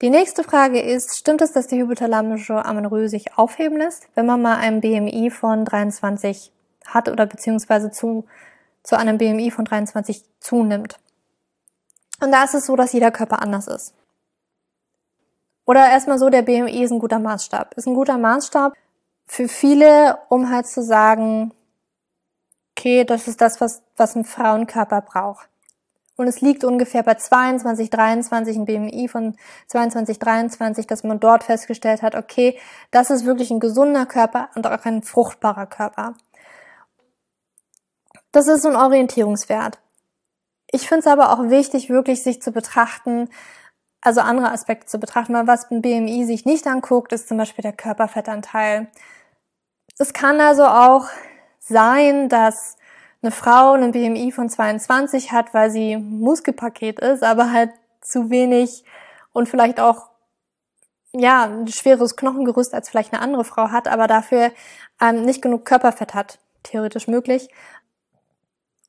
Die nächste Frage ist, stimmt es, dass die hypothalamische Amenorrhoe sich aufheben lässt, wenn man mal ein BMI von 23 hat oder beziehungsweise zu, zu einem BMI von 23 zunimmt? Und da ist es so, dass jeder Körper anders ist. Oder erstmal so, der BMI ist ein guter Maßstab. Ist ein guter Maßstab für viele, um halt zu sagen, okay, das ist das, was, was ein Frauenkörper braucht. Und es liegt ungefähr bei 22, 23, ein BMI von 22, 23, dass man dort festgestellt hat, okay, das ist wirklich ein gesunder Körper und auch ein fruchtbarer Körper. Das ist so ein Orientierungswert. Ich finde es aber auch wichtig, wirklich sich zu betrachten, also andere Aspekte zu betrachten, weil was ein BMI sich nicht anguckt, ist zum Beispiel der Körperfettanteil. Es kann also auch sein, dass eine Frau einen BMI von 22 hat, weil sie Muskelpaket ist, aber halt zu wenig und vielleicht auch ja ein schweres Knochengerüst als vielleicht eine andere Frau hat, aber dafür ähm, nicht genug Körperfett hat, theoretisch möglich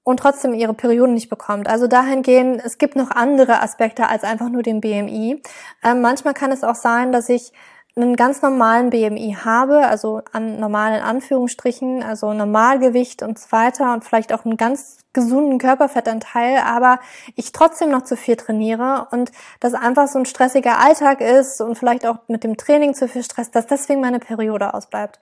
und trotzdem ihre Perioden nicht bekommt. Also dahingehend, es gibt noch andere Aspekte als einfach nur den BMI. Ähm, manchmal kann es auch sein, dass ich einen ganz normalen BMI habe, also an normalen Anführungsstrichen, also Normalgewicht und so weiter und vielleicht auch einen ganz gesunden Körperfettanteil, aber ich trotzdem noch zu viel trainiere und das einfach so ein stressiger Alltag ist und vielleicht auch mit dem Training zu viel Stress, dass deswegen meine Periode ausbleibt.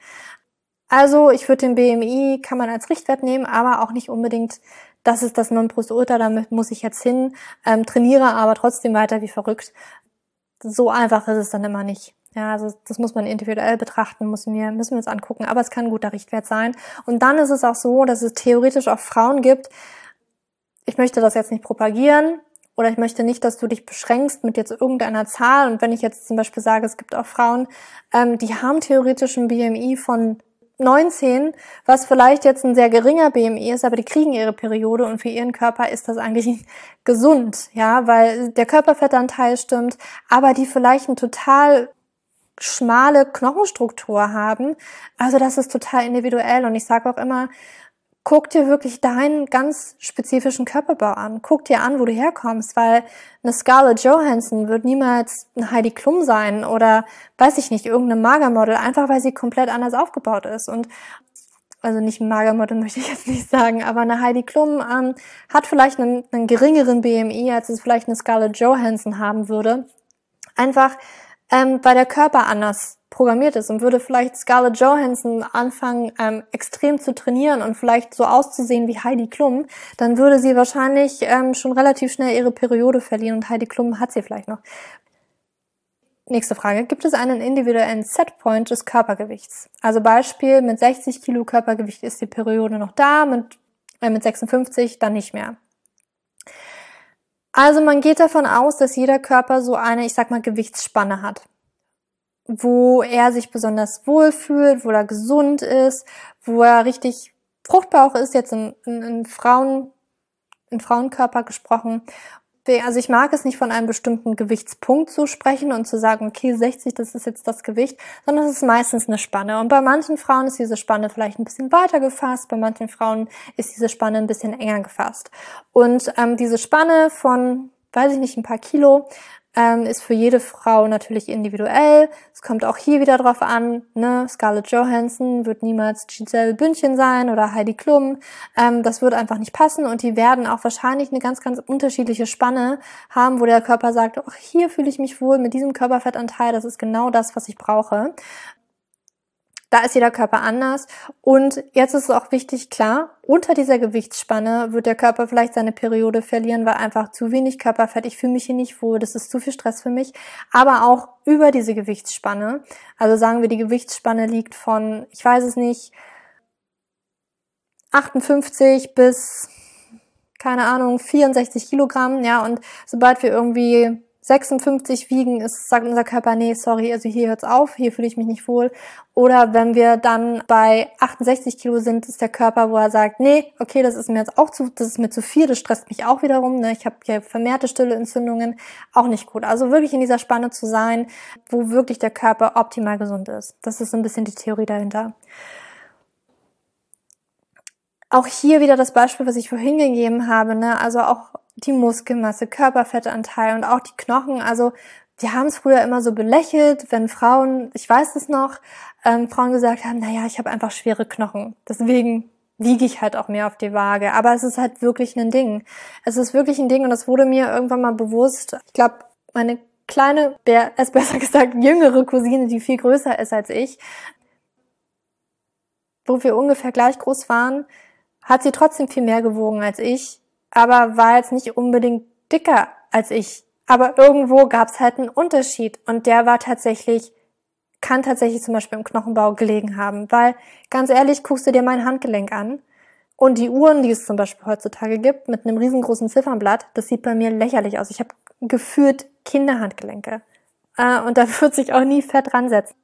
Also ich würde den BMI, kann man als Richtwert nehmen, aber auch nicht unbedingt, das ist das Nonplusultra, damit muss ich jetzt hin, ähm, trainiere aber trotzdem weiter wie verrückt. So einfach ist es dann immer nicht. Ja, also das muss man individuell betrachten, müssen wir, müssen wir uns angucken, aber es kann ein guter Richtwert sein. Und dann ist es auch so, dass es theoretisch auch Frauen gibt, ich möchte das jetzt nicht propagieren, oder ich möchte nicht, dass du dich beschränkst mit jetzt irgendeiner Zahl. Und wenn ich jetzt zum Beispiel sage, es gibt auch Frauen, ähm, die haben theoretisch ein BMI von 19, was vielleicht jetzt ein sehr geringer BMI ist, aber die kriegen ihre Periode und für ihren Körper ist das eigentlich gesund, ja, weil der Körperfettanteil stimmt, aber die vielleicht ein total schmale Knochenstruktur haben. Also das ist total individuell und ich sage auch immer, guck dir wirklich deinen ganz spezifischen Körperbau an. Guck dir an, wo du herkommst, weil eine Scarlett Johansson wird niemals ein Heidi Klum sein oder weiß ich nicht, irgendeine Magermodel, einfach weil sie komplett anders aufgebaut ist. Und also nicht ein Magermodel möchte ich jetzt nicht sagen, aber eine Heidi Klum ähm, hat vielleicht einen, einen geringeren BMI, als es vielleicht eine Scarlett Johansson haben würde. Einfach, ähm, weil der Körper anders programmiert ist und würde vielleicht Scarlett Johansson anfangen, ähm, extrem zu trainieren und vielleicht so auszusehen wie Heidi Klum, dann würde sie wahrscheinlich ähm, schon relativ schnell ihre Periode verlieren und Heidi Klum hat sie vielleicht noch. Nächste Frage. Gibt es einen individuellen Setpoint des Körpergewichts? Also Beispiel, mit 60 Kilo Körpergewicht ist die Periode noch da, mit, äh, mit 56 dann nicht mehr. Also man geht davon aus, dass jeder Körper so eine, ich sag mal, Gewichtsspanne hat. Wo er sich besonders wohl fühlt, wo er gesund ist, wo er richtig fruchtbar auch ist, jetzt in, in, in Frauen, in Frauenkörper gesprochen, also ich mag es nicht von einem bestimmten Gewichtspunkt zu sprechen und zu sagen, okay, 60, das ist jetzt das Gewicht, sondern es ist meistens eine Spanne. Und bei manchen Frauen ist diese Spanne vielleicht ein bisschen weiter gefasst, bei manchen Frauen ist diese Spanne ein bisschen enger gefasst. Und ähm, diese Spanne von, weiß ich nicht, ein paar Kilo ähm, ist für jede Frau natürlich individuell. Es kommt auch hier wieder drauf an, ne? Scarlett Johansson wird niemals Giselle Bündchen sein oder Heidi Klum. Ähm, das wird einfach nicht passen und die werden auch wahrscheinlich eine ganz, ganz unterschiedliche Spanne haben, wo der Körper sagt, ach, hier fühle ich mich wohl mit diesem Körperfettanteil, das ist genau das, was ich brauche. Da ist jeder Körper anders. Und jetzt ist es auch wichtig, klar, unter dieser Gewichtsspanne wird der Körper vielleicht seine Periode verlieren, weil einfach zu wenig Körperfett, ich fühle mich hier nicht wohl, das ist zu viel Stress für mich. Aber auch über diese Gewichtsspanne, also sagen wir, die Gewichtsspanne liegt von, ich weiß es nicht, 58 bis, keine Ahnung, 64 Kilogramm, ja, und sobald wir irgendwie 56 wiegen, ist, sagt unser Körper, nee, sorry, also hier hört's auf, hier fühle ich mich nicht wohl. Oder wenn wir dann bei 68 Kilo sind, ist der Körper, wo er sagt, nee, okay, das ist mir jetzt auch zu, das ist mir zu viel, das stresst mich auch wiederum, ne? ich habe hier vermehrte stille Entzündungen, auch nicht gut. Also wirklich in dieser Spanne zu sein, wo wirklich der Körper optimal gesund ist. Das ist so ein bisschen die Theorie dahinter. Auch hier wieder das Beispiel, was ich vorhin gegeben habe, ne? also auch die Muskelmasse, Körperfettanteil und auch die Knochen. Also wir haben es früher immer so belächelt, wenn Frauen, ich weiß es noch, ähm, Frauen gesagt haben, naja, ich habe einfach schwere Knochen. Deswegen wiege ich halt auch mehr auf die Waage. Aber es ist halt wirklich ein Ding. Es ist wirklich ein Ding und das wurde mir irgendwann mal bewusst. Ich glaube, meine kleine, es besser gesagt jüngere Cousine, die viel größer ist als ich, wo wir ungefähr gleich groß waren, hat sie trotzdem viel mehr gewogen als ich aber war jetzt nicht unbedingt dicker als ich. Aber irgendwo gab es halt einen Unterschied und der war tatsächlich, kann tatsächlich zum Beispiel im Knochenbau gelegen haben, weil ganz ehrlich, guckst du dir mein Handgelenk an und die Uhren, die es zum Beispiel heutzutage gibt, mit einem riesengroßen Ziffernblatt, das sieht bei mir lächerlich aus. Ich habe gefühlt Kinderhandgelenke äh, und da wird sich auch nie Fett dran setzen.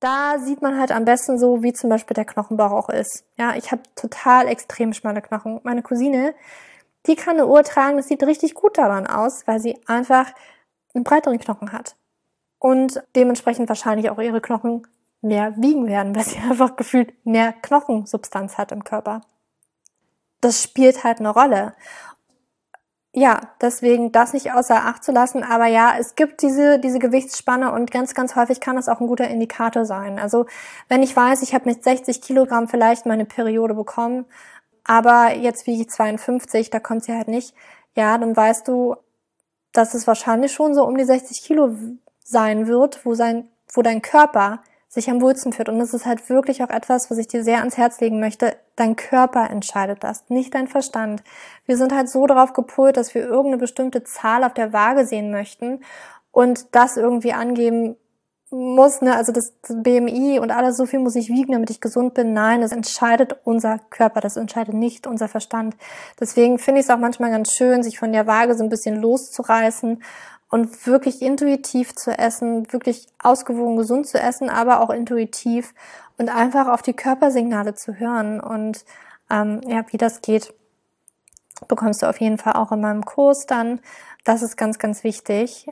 Da sieht man halt am besten so, wie zum Beispiel der Knochenbau auch ist. Ja, ich habe total extrem schmale Knochen. Meine Cousine, die kann eine Uhr tragen, das sieht richtig gut daran aus, weil sie einfach einen breiteren Knochen hat. Und dementsprechend wahrscheinlich auch ihre Knochen mehr wiegen werden, weil sie einfach gefühlt mehr Knochensubstanz hat im Körper. Das spielt halt eine Rolle. Ja, deswegen das nicht außer Acht zu lassen. Aber ja, es gibt diese, diese Gewichtsspanne und ganz, ganz häufig kann das auch ein guter Indikator sein. Also wenn ich weiß, ich habe mit 60 Kilogramm vielleicht meine Periode bekommen aber jetzt wiege ich 52, da kommt sie halt nicht, ja, dann weißt du, dass es wahrscheinlich schon so um die 60 Kilo sein wird, wo sein, wo dein Körper sich am wohlsten fühlt. Und das ist halt wirklich auch etwas, was ich dir sehr ans Herz legen möchte. Dein Körper entscheidet das, nicht dein Verstand. Wir sind halt so darauf gepolt, dass wir irgendeine bestimmte Zahl auf der Waage sehen möchten und das irgendwie angeben muss, ne, also das BMI und alles, so viel muss ich wiegen, damit ich gesund bin. Nein, das entscheidet unser Körper, das entscheidet nicht unser Verstand. Deswegen finde ich es auch manchmal ganz schön, sich von der Waage so ein bisschen loszureißen und wirklich intuitiv zu essen, wirklich ausgewogen gesund zu essen, aber auch intuitiv und einfach auf die Körpersignale zu hören. Und ähm, ja, wie das geht, bekommst du auf jeden Fall auch in meinem Kurs dann. Das ist ganz, ganz wichtig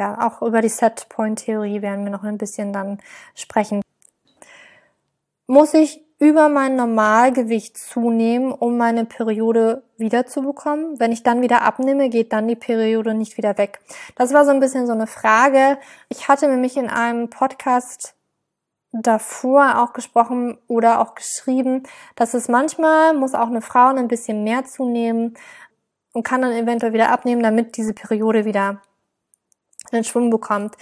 ja, auch über die Setpoint-Theorie werden wir noch ein bisschen dann sprechen. Muss ich über mein Normalgewicht zunehmen, um meine Periode wiederzubekommen? Wenn ich dann wieder abnehme, geht dann die Periode nicht wieder weg? Das war so ein bisschen so eine Frage. Ich hatte nämlich in einem Podcast davor auch gesprochen oder auch geschrieben, dass es manchmal muss auch eine Frau ein bisschen mehr zunehmen und kann dann eventuell wieder abnehmen, damit diese Periode wieder einen Schwung bekommt.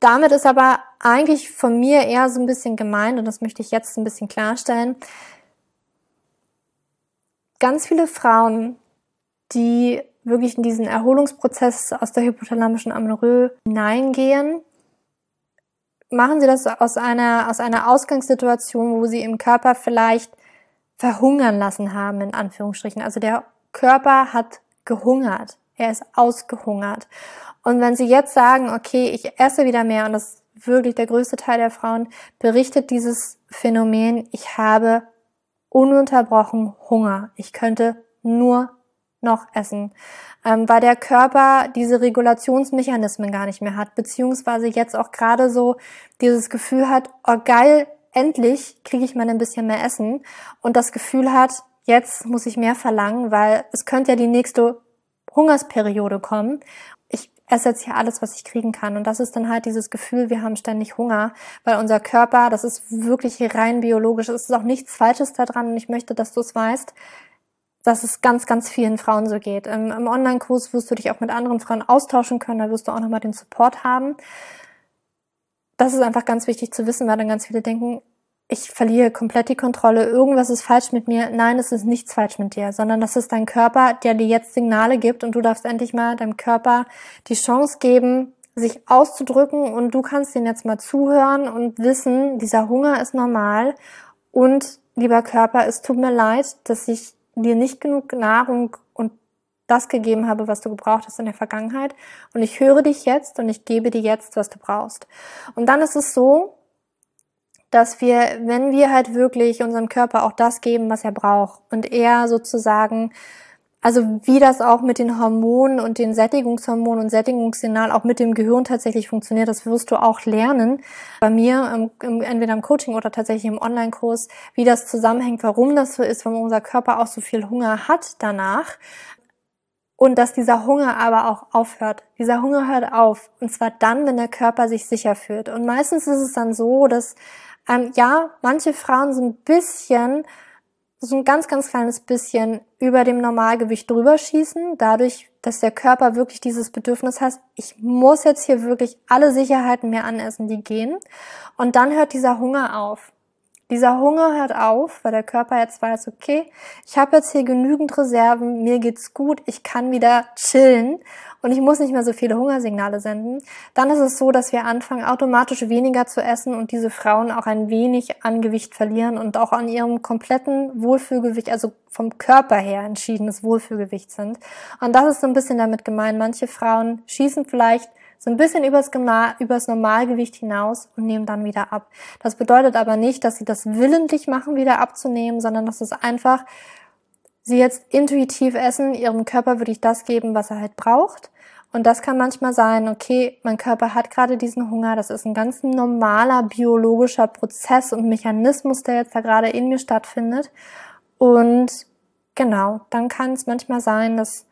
Damit ist aber eigentlich von mir eher so ein bisschen gemeint, und das möchte ich jetzt ein bisschen klarstellen, ganz viele Frauen, die wirklich in diesen Erholungsprozess aus der hypothalamischen Amenorrhoe hineingehen, machen sie das aus einer, aus einer Ausgangssituation, wo sie im Körper vielleicht verhungern lassen haben, in Anführungsstrichen. Also der Körper hat gehungert. Er ist ausgehungert. Und wenn sie jetzt sagen, okay, ich esse wieder mehr, und das ist wirklich der größte Teil der Frauen, berichtet dieses Phänomen, ich habe ununterbrochen Hunger. Ich könnte nur noch essen, ähm, weil der Körper diese Regulationsmechanismen gar nicht mehr hat, beziehungsweise jetzt auch gerade so dieses Gefühl hat, oh geil, endlich kriege ich mal ein bisschen mehr Essen und das Gefühl hat, jetzt muss ich mehr verlangen, weil es könnte ja die nächste Hungersperiode kommen esse jetzt hier alles, was ich kriegen kann. Und das ist dann halt dieses Gefühl, wir haben ständig Hunger, weil unser Körper, das ist wirklich rein biologisch, es ist auch nichts Falsches daran und ich möchte, dass du es weißt, dass es ganz, ganz vielen Frauen so geht. Im, im Online-Kurs wirst du dich auch mit anderen Frauen austauschen können, da wirst du auch nochmal den Support haben. Das ist einfach ganz wichtig zu wissen, weil dann ganz viele denken, ich verliere komplett die Kontrolle, irgendwas ist falsch mit mir. Nein, es ist nichts falsch mit dir, sondern das ist dein Körper, der dir jetzt Signale gibt und du darfst endlich mal deinem Körper die Chance geben, sich auszudrücken und du kannst den jetzt mal zuhören und wissen, dieser Hunger ist normal und lieber Körper, es tut mir leid, dass ich dir nicht genug Nahrung und das gegeben habe, was du gebraucht hast in der Vergangenheit und ich höre dich jetzt und ich gebe dir jetzt, was du brauchst. Und dann ist es so, dass wir, wenn wir halt wirklich unserem Körper auch das geben, was er braucht und er sozusagen also wie das auch mit den Hormonen und den Sättigungshormonen und Sättigungssignal auch mit dem Gehirn tatsächlich funktioniert, das wirst du auch lernen bei mir, entweder im Coaching oder tatsächlich im Online-Kurs, wie das zusammenhängt, warum das so ist, warum unser Körper auch so viel Hunger hat danach. Und dass dieser Hunger aber auch aufhört. Dieser Hunger hört auf. Und zwar dann, wenn der Körper sich sicher fühlt. Und meistens ist es dann so, dass, ähm, ja, manche Frauen so ein bisschen so ein ganz, ganz kleines bisschen über dem Normalgewicht drüber schießen, dadurch, dass der Körper wirklich dieses Bedürfnis hat, ich muss jetzt hier wirklich alle Sicherheiten mehr anessen, die gehen. Und dann hört dieser Hunger auf. Dieser Hunger hört auf, weil der Körper jetzt weiß, okay, ich habe jetzt hier genügend Reserven, mir geht's gut, ich kann wieder chillen und ich muss nicht mehr so viele Hungersignale senden. Dann ist es so, dass wir anfangen, automatisch weniger zu essen und diese Frauen auch ein wenig an Gewicht verlieren und auch an ihrem kompletten Wohlfühlgewicht, also vom Körper her entschiedenes Wohlfühlgewicht sind. Und das ist so ein bisschen damit gemeint. Manche Frauen schießen vielleicht so ein bisschen übers, übers Normalgewicht hinaus und nehmen dann wieder ab. Das bedeutet aber nicht, dass sie das willentlich machen, wieder abzunehmen, sondern dass es einfach sie jetzt intuitiv essen, ihrem Körper würde ich das geben, was er halt braucht. Und das kann manchmal sein, okay, mein Körper hat gerade diesen Hunger, das ist ein ganz normaler biologischer Prozess und Mechanismus, der jetzt da gerade in mir stattfindet. Und genau, dann kann es manchmal sein, dass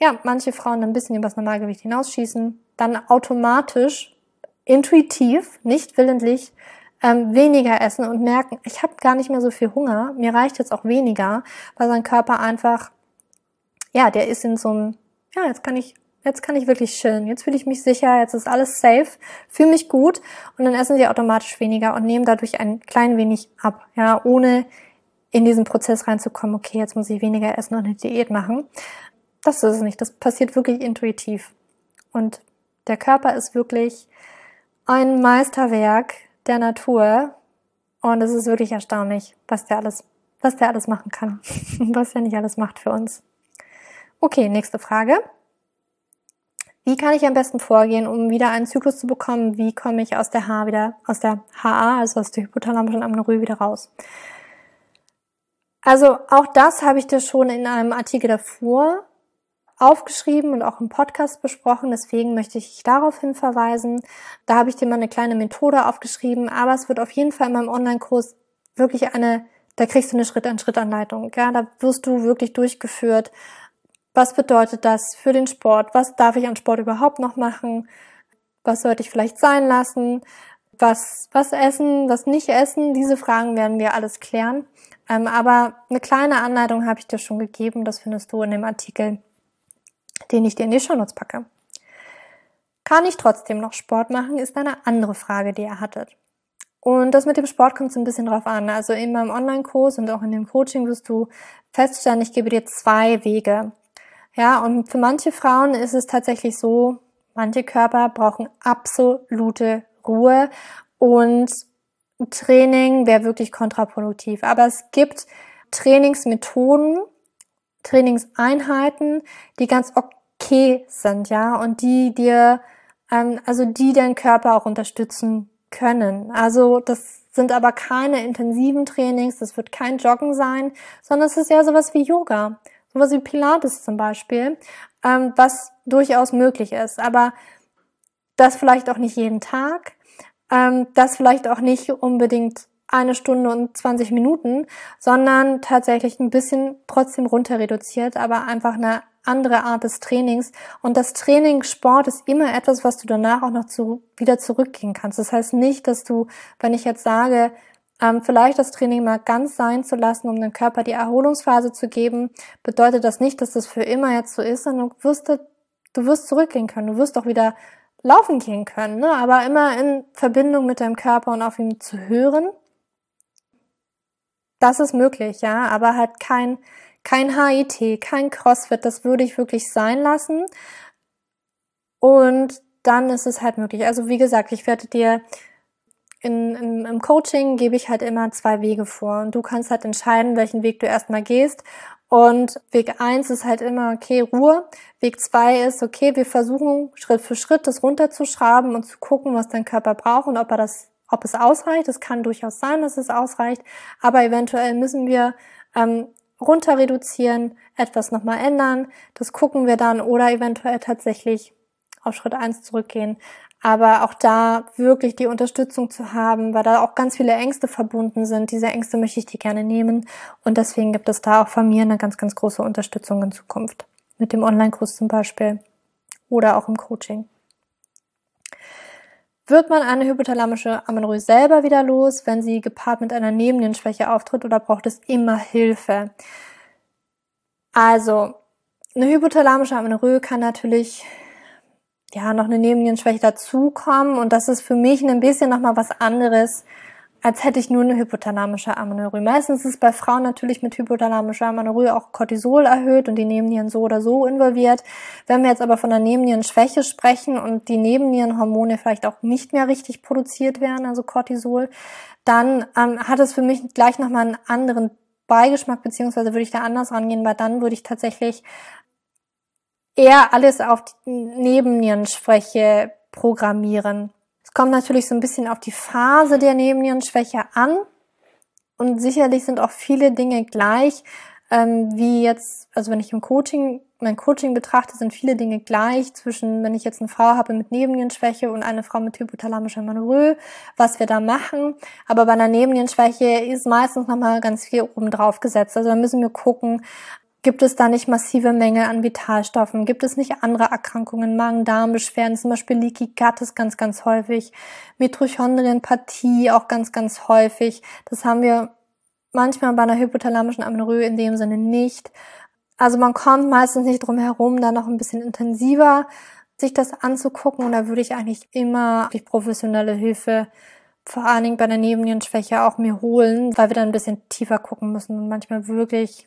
ja, manche Frauen ein bisschen übers Normalgewicht hinausschießen, dann automatisch, intuitiv, nicht willentlich, ähm, weniger essen und merken, ich habe gar nicht mehr so viel Hunger, mir reicht jetzt auch weniger, weil sein Körper einfach, ja, der ist in so einem, ja, jetzt kann ich, jetzt kann ich wirklich chillen, jetzt fühle ich mich sicher, jetzt ist alles safe, fühle mich gut und dann essen sie automatisch weniger und nehmen dadurch ein klein wenig ab, ja, ohne in diesen Prozess reinzukommen, okay, jetzt muss ich weniger essen und eine Diät machen. Das ist es nicht. Das passiert wirklich intuitiv. Und der Körper ist wirklich ein Meisterwerk der Natur. Und es ist wirklich erstaunlich, was der alles, was der alles machen kann. was er nicht alles macht für uns. Okay, nächste Frage. Wie kann ich am besten vorgehen, um wieder einen Zyklus zu bekommen? Wie komme ich aus der H wieder, aus der HA, also aus der hypothalamischen Amenorrhoe wieder raus? Also auch das habe ich dir schon in einem Artikel davor aufgeschrieben und auch im Podcast besprochen. Deswegen möchte ich darauf hin verweisen. Da habe ich dir mal eine kleine Methode aufgeschrieben, aber es wird auf jeden Fall in meinem Online-Kurs wirklich eine, da kriegst du eine Schritt-an-Schritt-Anleitung. Ja, da wirst du wirklich durchgeführt. Was bedeutet das für den Sport? Was darf ich an Sport überhaupt noch machen? Was sollte ich vielleicht sein lassen? Was, was essen, was nicht essen? Diese Fragen werden wir alles klären. Ähm, aber eine kleine Anleitung habe ich dir schon gegeben. Das findest du in dem Artikel den ich dir in die Shownotes packe. Kann ich trotzdem noch Sport machen, ist eine andere Frage, die ihr hattet. Und das mit dem Sport kommt so ein bisschen drauf an. Also in meinem Online-Kurs und auch in dem Coaching wirst du feststellen, ich gebe dir zwei Wege. Ja, und für manche Frauen ist es tatsächlich so, manche Körper brauchen absolute Ruhe und Training wäre wirklich kontraproduktiv. Aber es gibt Trainingsmethoden, Trainingseinheiten, die ganz okay sind, ja, und die dir, ähm, also die deinen Körper auch unterstützen können. Also das sind aber keine intensiven Trainings, das wird kein Joggen sein, sondern es ist ja sowas wie Yoga, sowas wie Pilates zum Beispiel, ähm, was durchaus möglich ist. Aber das vielleicht auch nicht jeden Tag, ähm, das vielleicht auch nicht unbedingt eine Stunde und 20 Minuten, sondern tatsächlich ein bisschen trotzdem runter reduziert, aber einfach eine andere Art des Trainings. Und das Training Sport ist immer etwas, was du danach auch noch zu, wieder zurückgehen kannst. Das heißt nicht, dass du, wenn ich jetzt sage, ähm, vielleicht das Training mal ganz sein zu lassen, um dem Körper die Erholungsphase zu geben, bedeutet das nicht, dass das für immer jetzt so ist, sondern du wirst, du wirst zurückgehen können. Du wirst auch wieder laufen gehen können, ne? aber immer in Verbindung mit deinem Körper und auf ihn zu hören Das ist möglich, ja, aber halt kein, kein HIT, kein CrossFit, das würde ich wirklich sein lassen. Und dann ist es halt möglich. Also wie gesagt, ich werde dir in, in, im Coaching gebe ich halt immer zwei Wege vor und du kannst halt entscheiden, welchen Weg du erstmal gehst. Und Weg eins ist halt immer, okay, Ruhe. Weg zwei ist, okay, wir versuchen Schritt für Schritt das runterzuschrauben und zu gucken, was dein Körper braucht und ob er das, ob es ausreicht. Es kann durchaus sein, dass es ausreicht, aber eventuell müssen wir ähm, runter reduzieren, etwas nochmal ändern. Das gucken wir dann oder eventuell tatsächlich auf Schritt eins zurückgehen. Aber auch da wirklich die Unterstützung zu haben, weil da auch ganz viele Ängste verbunden sind. Diese Ängste möchte ich dir gerne nehmen. Und deswegen gibt es da auch von mir eine ganz, ganz große Unterstützung in Zukunft. Mit dem Online-Kurs zum Beispiel. Oder auch im Coaching. Wird man eine hypothalamische Amenorrhoe selber wieder los, wenn sie gepaart mit einer Nebennierenschwäche auftritt oder braucht es immer Hilfe? Also, eine hypothalamische Amenorrhoe kann natürlich ja, noch eine Nebennierenschwäche dazukommen. Und das ist für mich ein bisschen nochmal was anderes, als hätte ich nur eine hypothalamische Amenorrhoe. Meistens ist bei Frauen natürlich mit hypothalamischer Amenorrhoe auch Cortisol erhöht und die Nebennieren so oder so involviert. Wenn wir jetzt aber von der Nebennierenschwäche sprechen und die Nebennierenhormone vielleicht auch nicht mehr richtig produziert werden, also Cortisol, dann ähm, hat es für mich gleich nochmal einen anderen Beigeschmack, beziehungsweise würde ich da anders rangehen, weil dann würde ich tatsächlich eher alles auf die Nebennierenschwäche programmieren. Es kommt natürlich so ein bisschen auf die Phase der Nebennierenschwäche an. Und sicherlich sind auch viele Dinge gleich, ähm, wie jetzt, also wenn ich im Coaching, mein Coaching betrachte, sind viele Dinge gleich zwischen, wenn ich jetzt eine Frau habe mit Nebennierenschwäche und eine Frau mit hypothalamischer Amenorrhoe, was wir da machen. Aber bei einer Nebennierenschwäche ist meistens nochmal ganz viel oben drauf gesetzt. Also da müssen wir gucken, Gibt es da nicht massive Mängel an Vitalstoffen? Gibt es nicht andere Erkrankungen, Magen-Darm-Beschwerden, zum Beispiel Leaky Gut ist ganz, ganz häufig, Mitochondrienpathie auch ganz, ganz häufig. Das haben wir manchmal bei einer hypothalamischen Amenorrhoe in dem Sinne nicht. Also man kommt meistens nicht drum herum, da noch ein bisschen intensiver sich das anzugucken und da würde ich eigentlich immer die professionelle Hilfe vor allen Dingen bei der Nebennierenschwäche auch mir holen, weil wir dann ein bisschen tiefer gucken müssen und manchmal wirklich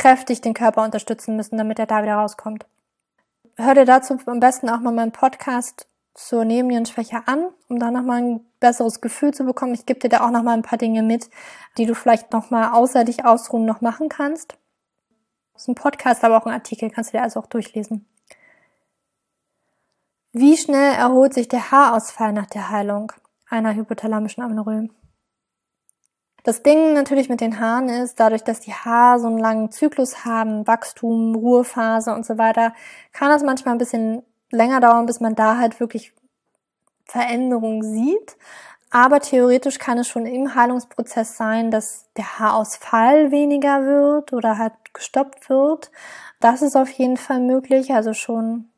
kräftig den Körper unterstützen müssen, damit er da wieder rauskommt. Hör dir dazu am besten auch mal meinen Podcast zur Nebennierenschwäche an, um da nochmal ein besseres Gefühl zu bekommen. Ich gebe dir da auch nochmal ein paar Dinge mit, die du vielleicht nochmal außer dich ausruhen noch machen kannst. Das ist ein Podcast, aber auch ein Artikel, kannst du dir also auch durchlesen. Wie schnell erholt sich der Haarausfall nach der Heilung einer hypothalamischen Amenorrhoe? Das Ding natürlich mit den Haaren ist, dadurch, dass die Haare so einen langen Zyklus haben, Wachstum, Ruhephase und so weiter, kann das manchmal ein bisschen länger dauern, bis man da halt wirklich Veränderungen sieht. Aber theoretisch kann es schon im Heilungsprozess sein, dass der Haarausfall weniger wird oder halt gestoppt wird. Das ist auf jeden Fall möglich, also schon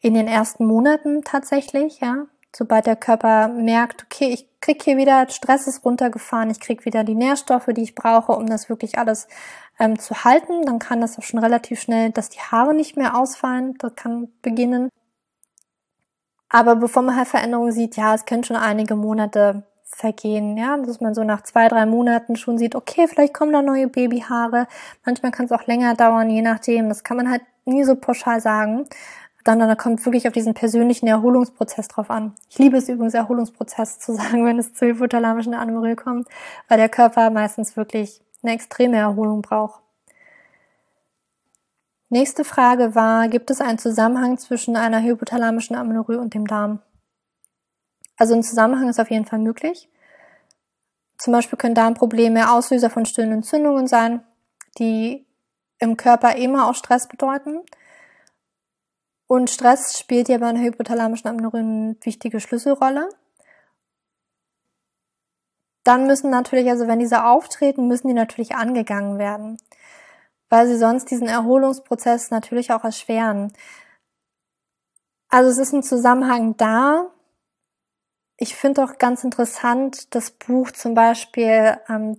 in den ersten Monaten tatsächlich, ja sobald der Körper merkt, okay, ich krieg hier wieder, Stress ist runtergefahren, ich krieg wieder die Nährstoffe, die ich brauche, um das wirklich alles ähm, zu halten, dann kann das auch schon relativ schnell, dass die Haare nicht mehr ausfallen, das kann beginnen. Aber bevor man halt Veränderungen sieht, ja, es können schon einige Monate vergehen, ja, dass man so nach zwei, drei Monaten schon sieht, okay, vielleicht kommen da neue Babyhaare. Manchmal kann es auch länger dauern, je nachdem. Das kann man halt nie so pauschal sagen dann, dann kommt wirklich auf diesen persönlichen Erholungsprozess drauf an. Ich liebe es übrigens, Erholungsprozess zu sagen, wenn es zu hypothalamischen Anemorie kommt, weil der Körper meistens wirklich eine extreme Erholung braucht. Nächste Frage war, gibt es einen Zusammenhang zwischen einer hypothalamischen Amenorrhoe und dem Darm? Also ein Zusammenhang ist auf jeden Fall möglich. Zum Beispiel können Darmprobleme Auslöser von stillen Entzündungen sein, die im Körper immer auch Stress bedeuten. Und Stress spielt ja bei einer hypothalamischen Amenorrhoe eine wichtige Schlüsselrolle. Dann müssen natürlich, also wenn diese auftreten, müssen die natürlich angegangen werden, weil sie sonst diesen Erholungsprozess natürlich auch erschweren. Also es ist ein Zusammenhang da. Ich finde auch ganz interessant das Buch zum Beispiel, ähm,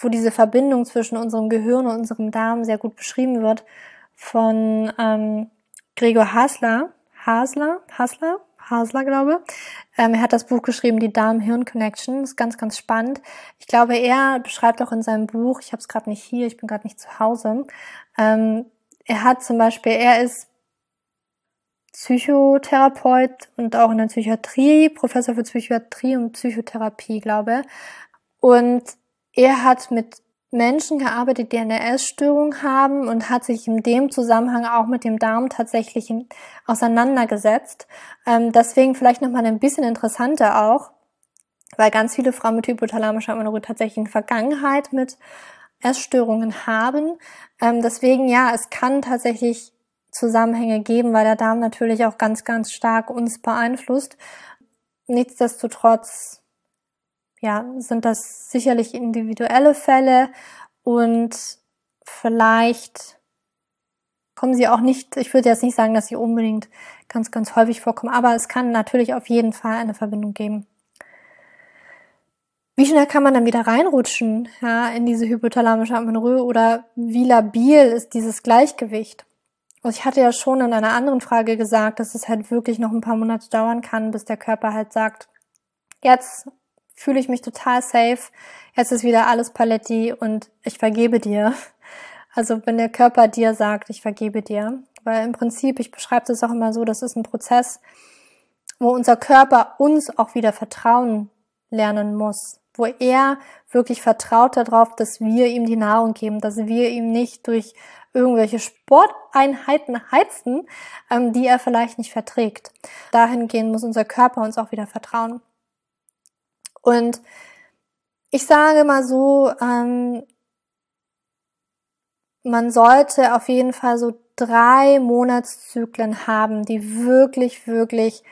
wo diese Verbindung zwischen unserem Gehirn und unserem Darm sehr gut beschrieben wird, von ähm, Gregor Hasler, Hasler, Hasler, Hasler, glaube. Ähm, er hat das Buch geschrieben, die Darm-Hirn-Connection. ist ganz, ganz spannend. Ich glaube, er beschreibt auch in seinem Buch, ich habe es gerade nicht hier, ich bin gerade nicht zu Hause. Ähm, er hat zum Beispiel, er ist Psychotherapeut und auch in der Psychiatrie, Professor für Psychiatrie und Psychotherapie, glaube. Und er hat mit Menschen gearbeitet, die eine Essstörung haben und hat sich in dem Zusammenhang auch mit dem Darm tatsächlich auseinandergesetzt. Ähm, deswegen vielleicht nochmal ein bisschen interessanter auch, weil ganz viele Frauen mit hypothalamischer Amenorrhoe tatsächlich eine Vergangenheit mit Essstörungen haben. Ähm, deswegen ja, es kann tatsächlich Zusammenhänge geben, weil der Darm natürlich auch ganz, ganz stark uns beeinflusst. Nichtsdestotrotz ja, sind das sicherlich individuelle Fälle und vielleicht kommen sie auch nicht, ich würde jetzt nicht sagen, dass sie unbedingt ganz, ganz häufig vorkommen, aber es kann natürlich auf jeden Fall eine Verbindung geben. Wie schnell kann man dann wieder reinrutschen ja, in diese hypothalamische Amenorrhoe oder wie labil ist dieses Gleichgewicht? Also ich hatte ja schon in einer anderen Frage gesagt, dass es halt wirklich noch ein paar Monate dauern kann, bis der Körper halt sagt, jetzt fühle ich mich total safe. Jetzt ist wieder alles Paletti und ich vergebe dir. Also wenn der Körper dir sagt, ich vergebe dir. Weil im Prinzip, ich beschreibe das auch immer so, das ist ein Prozess, wo unser Körper uns auch wieder vertrauen lernen muss. Wo er wirklich vertraut darauf, dass wir ihm die Nahrung geben, dass wir ihm nicht durch irgendwelche Sporteinheiten heizen, ähm, die er vielleicht nicht verträgt. Dahingehend muss unser Körper uns auch wieder vertrauen. Und ich sage mal so, ähm, man sollte auf jeden Fall so drei Monatszyklen haben, die wirklich, wirklich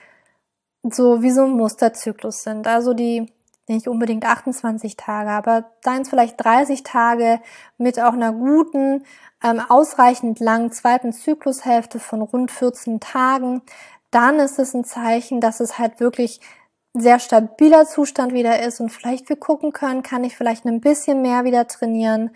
so wie so ein Musterzyklus sind. Also die nicht unbedingt 28 Tage, aber seien es vielleicht 30 Tage mit auch einer guten, ähm, ausreichend langen zweiten Zyklushälfte von rund 14 Tagen, dann ist es ein Zeichen, dass es halt wirklich sehr stabiler Zustand wieder ist und vielleicht wir gucken können, kann ich vielleicht ein bisschen mehr wieder trainieren.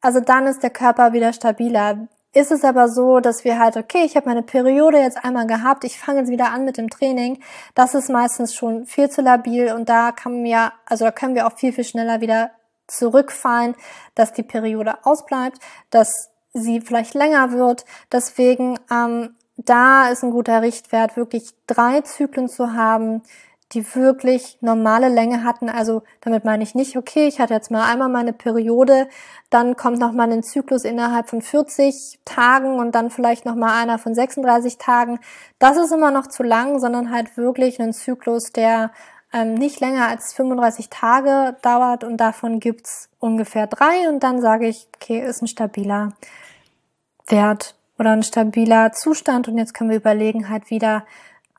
Also dann ist der Körper wieder stabiler. Ist es aber so, dass wir halt, okay, ich habe meine Periode jetzt einmal gehabt, ich fange jetzt wieder an mit dem Training, das ist meistens schon viel zu labil und da kann mir, also da können wir auch viel, viel schneller wieder zurückfallen, dass die Periode ausbleibt, dass sie vielleicht länger wird. Deswegen, ähm, da ist ein guter Richtwert, wirklich drei Zyklen zu haben, die wirklich normale Länge hatten. Also damit meine ich nicht, okay, ich hatte jetzt mal einmal meine Periode, dann kommt noch mal ein Zyklus innerhalb von 40 Tagen und dann vielleicht noch mal einer von 36 Tagen. Das ist immer noch zu lang, sondern halt wirklich ein Zyklus, der ähm, nicht länger als 35 Tage dauert und davon gibt's ungefähr drei und dann sage ich, okay, ist ein stabiler Wert oder ein stabiler Zustand und jetzt können wir überlegen, halt wieder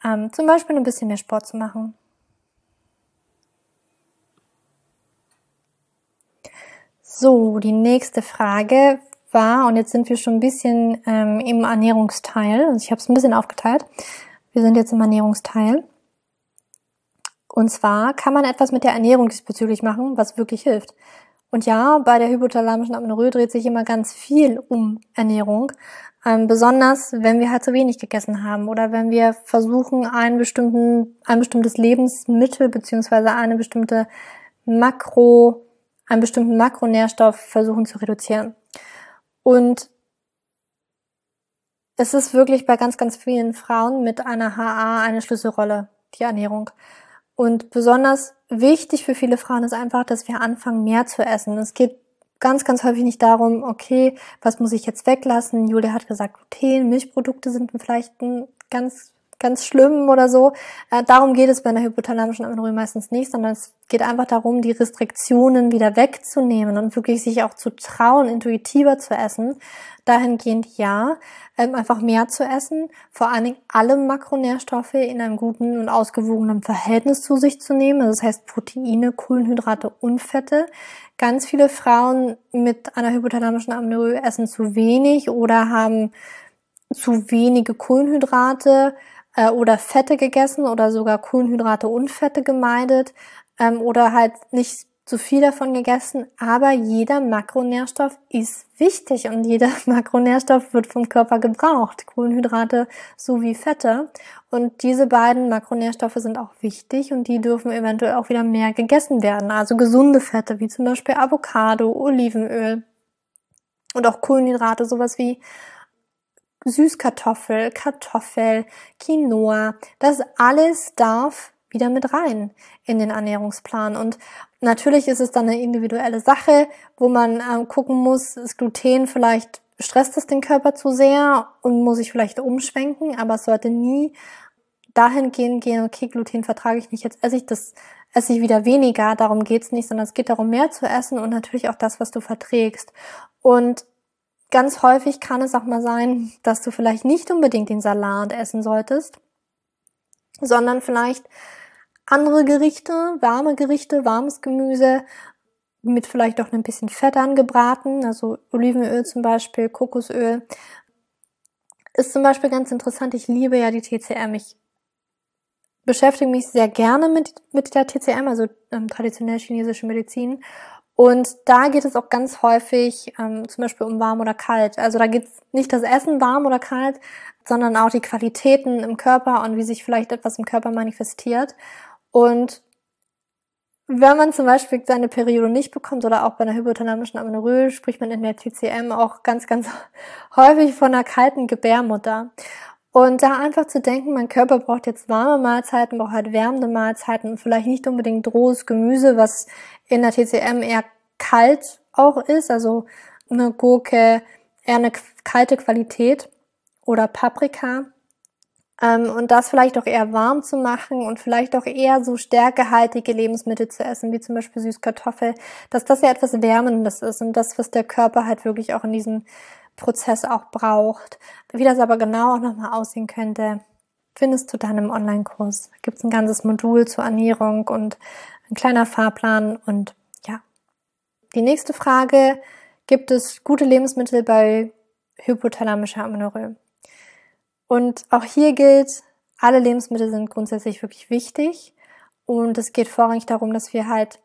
ähm, zum Beispiel ein bisschen mehr Sport zu machen. So, die nächste Frage war, und jetzt sind wir schon ein bisschen ähm, im Ernährungsteil, also ich habe es ein bisschen aufgeteilt. Wir sind jetzt im Ernährungsteil. Und zwar kann man etwas mit der Ernährung diesbezüglich machen, was wirklich hilft. Und ja, bei der hypothalamischen Amenorrhoe dreht sich immer ganz viel um Ernährung. Ähm, besonders, wenn wir halt zu wenig gegessen haben oder wenn wir versuchen, einen bestimmten, ein bestimmtes Lebensmittel beziehungsweise eine bestimmte Makro, einen bestimmten Makronährstoff versuchen zu reduzieren. Und es ist wirklich bei ganz, ganz vielen Frauen mit einer HA eine Schlüsselrolle, die Ernährung. Und besonders wichtig für viele Frauen ist einfach, dass wir anfangen, mehr zu essen. Es geht ganz, ganz häufig nicht darum, okay, was muss ich jetzt weglassen? Julia hat gesagt, Gluten, Milchprodukte sind vielleicht ein ganz ganz schlimm oder so. Äh, darum geht es bei einer hypothalamischen Amenorrhoe meistens nicht, sondern es geht einfach darum, die Restriktionen wieder wegzunehmen und wirklich sich auch zu trauen, intuitiver zu essen. Dahingehend ja, ähm, einfach mehr zu essen, vor allen Dingen alle Makronährstoffe in einem guten und ausgewogenen Verhältnis zu sich zu nehmen. Also das heißt Proteine, Kohlenhydrate und Fette. Ganz viele Frauen mit einer hypothalamischen Amenorrhoe essen zu wenig oder haben zu wenige Kohlenhydrate, äh, oder Fette gegessen oder sogar Kohlenhydrate und Fette gemeidet ähm, oder halt nicht zu viel davon gegessen, aber jeder Makronährstoff ist wichtig und jeder Makronährstoff wird vom Körper gebraucht. Kohlenhydrate sowie Fette. Und diese beiden Makronährstoffe sind auch wichtig und die dürfen eventuell auch wieder mehr gegessen werden. Also gesunde Fette, wie zum Beispiel Avocado, Olivenöl und auch Kohlenhydrate, sowas wie Süßkartoffel, Kartoffel, Quinoa. Das alles darf wieder mit rein in den Ernährungsplan. Und natürlich ist es dann eine individuelle Sache, wo man ähm, gucken muss, ist Gluten vielleicht stresst es den Körper zu sehr und muss ich vielleicht umschwenken, aber es sollte nie dahingehend gehen, okay, Gluten vertrage ich nicht, jetzt esse ich das, esse ich wieder weniger, darum geht's nicht, sondern es geht darum, mehr zu essen und natürlich auch das, was du verträgst. Und ganz häufig kann es auch mal sein, dass du vielleicht nicht unbedingt den Salat essen solltest, sondern vielleicht andere Gerichte, warme Gerichte, warmes Gemüse mit vielleicht auch ein bisschen Fett angebraten, also Olivenöl zum Beispiel, Kokosöl. Ist zum Beispiel ganz interessant. Ich liebe ja die TCM. Ich beschäftige mich sehr gerne mit, mit der TCM, also ähm, traditionell chinesische Medizin. Und da geht es auch ganz häufig ähm, zum Beispiel um warm oder kalt. Also da geht es nicht das Essen warm oder kalt, sondern auch die Qualitäten im Körper und wie sich vielleicht etwas im Körper manifestiert. Und wenn man zum Beispiel seine Periode nicht bekommt oder auch bei einer hypothalamischen Amenorrhoe, spricht man in der TCM auch ganz, ganz häufig von einer kalten Gebärmutter. Und da einfach zu denken, mein Körper braucht jetzt warme Mahlzeiten, braucht halt wärmende Mahlzeiten und vielleicht nicht unbedingt rohes Gemüse, was in der TCM eher kalt auch ist, also eine Gurke, eher eine kalte Qualität oder Paprika. Ähm, und das vielleicht auch eher warm zu machen und vielleicht auch eher so stärkehaltige Lebensmittel zu essen, wie zum Beispiel Süßkartoffel, dass das ja etwas Wärmendes ist und das, was der Körper halt wirklich auch in diesem Prozess auch braucht. Wie das aber genau auch nochmal aussehen könnte, findest du dann im Online-Kurs. Da gibt es ein ganzes Modul zur Ernährung und ein kleiner Fahrplan und ja. Die nächste Frage, gibt es gute Lebensmittel bei hypothalamischer Amenorrhoe? Und auch hier gilt, alle Lebensmittel sind grundsätzlich wirklich wichtig. Und es geht vorrangig darum, dass wir halt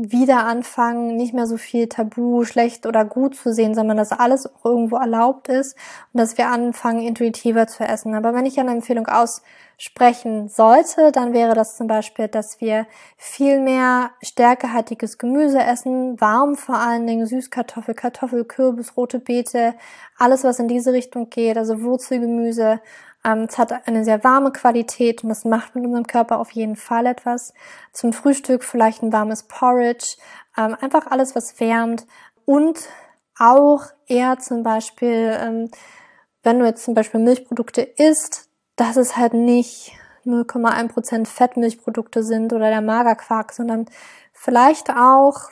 wieder anfangen, nicht mehr so viel Tabu, schlecht oder gut zu sehen, sondern dass alles auch irgendwo erlaubt ist und dass wir anfangen, intuitiver zu essen. Aber wenn ich eine Empfehlung aussprechen sollte, dann wäre das zum Beispiel, dass wir viel mehr stärkehaltiges Gemüse essen, warm vor allen Dingen, Süßkartoffel, Kartoffel, Kürbis, rote Beete, alles was in diese Richtung geht, also Wurzelgemüse, ähm, es hat eine sehr warme Qualität und das macht mit unserem Körper auf jeden Fall etwas. Zum Frühstück vielleicht ein warmes Porridge, ähm, einfach alles, was wärmt. Und auch eher zum Beispiel, ähm, wenn du jetzt zum Beispiel Milchprodukte isst, dass es halt nicht 0,1% Fettmilchprodukte sind oder der Magerquark, sondern vielleicht auch,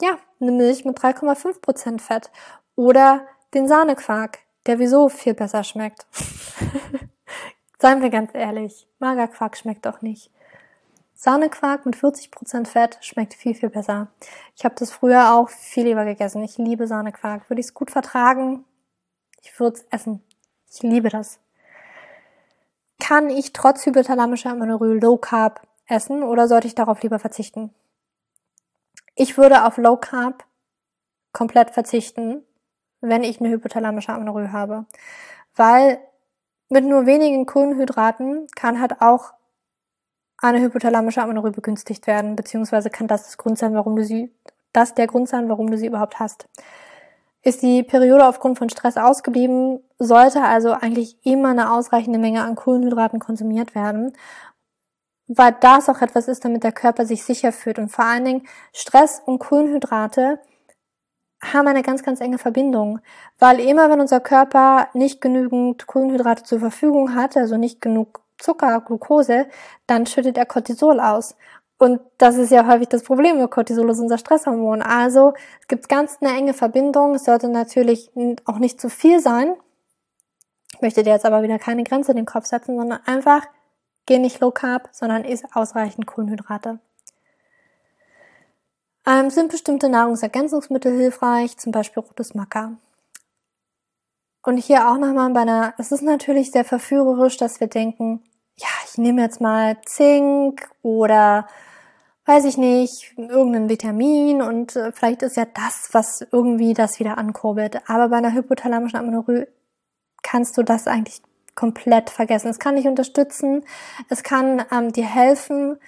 ja, eine Milch mit 3,5% Fett oder den Sahnequark der wieso viel besser schmeckt. Seien wir ganz ehrlich, Magerquark schmeckt doch nicht. Sahnequark mit 40% Fett schmeckt viel, viel besser. Ich habe das früher auch viel lieber gegessen. Ich liebe Sahnequark. Würde ich es gut vertragen? Ich würde es essen. Ich liebe das. Kann ich trotz hypothalamischer Amenorrhoe Low Carb essen oder sollte ich darauf lieber verzichten? Ich würde auf Low Carb komplett verzichten wenn ich eine hypothalamische Amenorrhoe habe. Weil mit nur wenigen Kohlenhydraten kann halt auch eine hypothalamische Amenorrhoe begünstigt werden, beziehungsweise kann das das Grund sein, warum du sie, das der Grund sein, warum du sie überhaupt hast. Ist die Periode aufgrund von Stress ausgeblieben, sollte also eigentlich immer eine ausreichende Menge an Kohlenhydraten konsumiert werden, weil das auch etwas ist, damit der Körper sich sicher fühlt und vor allen Dingen Stress und Kohlenhydrate haben eine ganz, ganz enge Verbindung, weil immer wenn unser Körper nicht genügend Kohlenhydrate zur Verfügung hat, also nicht genug Zucker, Glucose, dann schüttet er Cortisol aus. Und das ist ja häufig das Problem mit Cortisol, ist unser Stresshormon. Also es gibt ganz eine enge Verbindung. Es sollte natürlich auch nicht zu viel sein. Ich möchte dir jetzt aber wieder keine Grenze in den Kopf setzen, sondern einfach geh nicht low carb, sondern isst ausreichend Kohlenhydrate. Ähm, sind bestimmte Nahrungsergänzungsmittel hilfreich, zum Beispiel rotes Maca. Und hier auch nochmal bei einer, es ist natürlich sehr verführerisch, dass wir denken, ja, ich nehme jetzt mal Zink oder weiß ich nicht, irgendein Vitamin und äh, vielleicht ist ja das, was irgendwie das wieder ankurbelt. Aber bei einer hypothalamischen Amenorrhoe kannst du das eigentlich komplett vergessen. Es kann dich unterstützen, es kann ähm, dir helfen,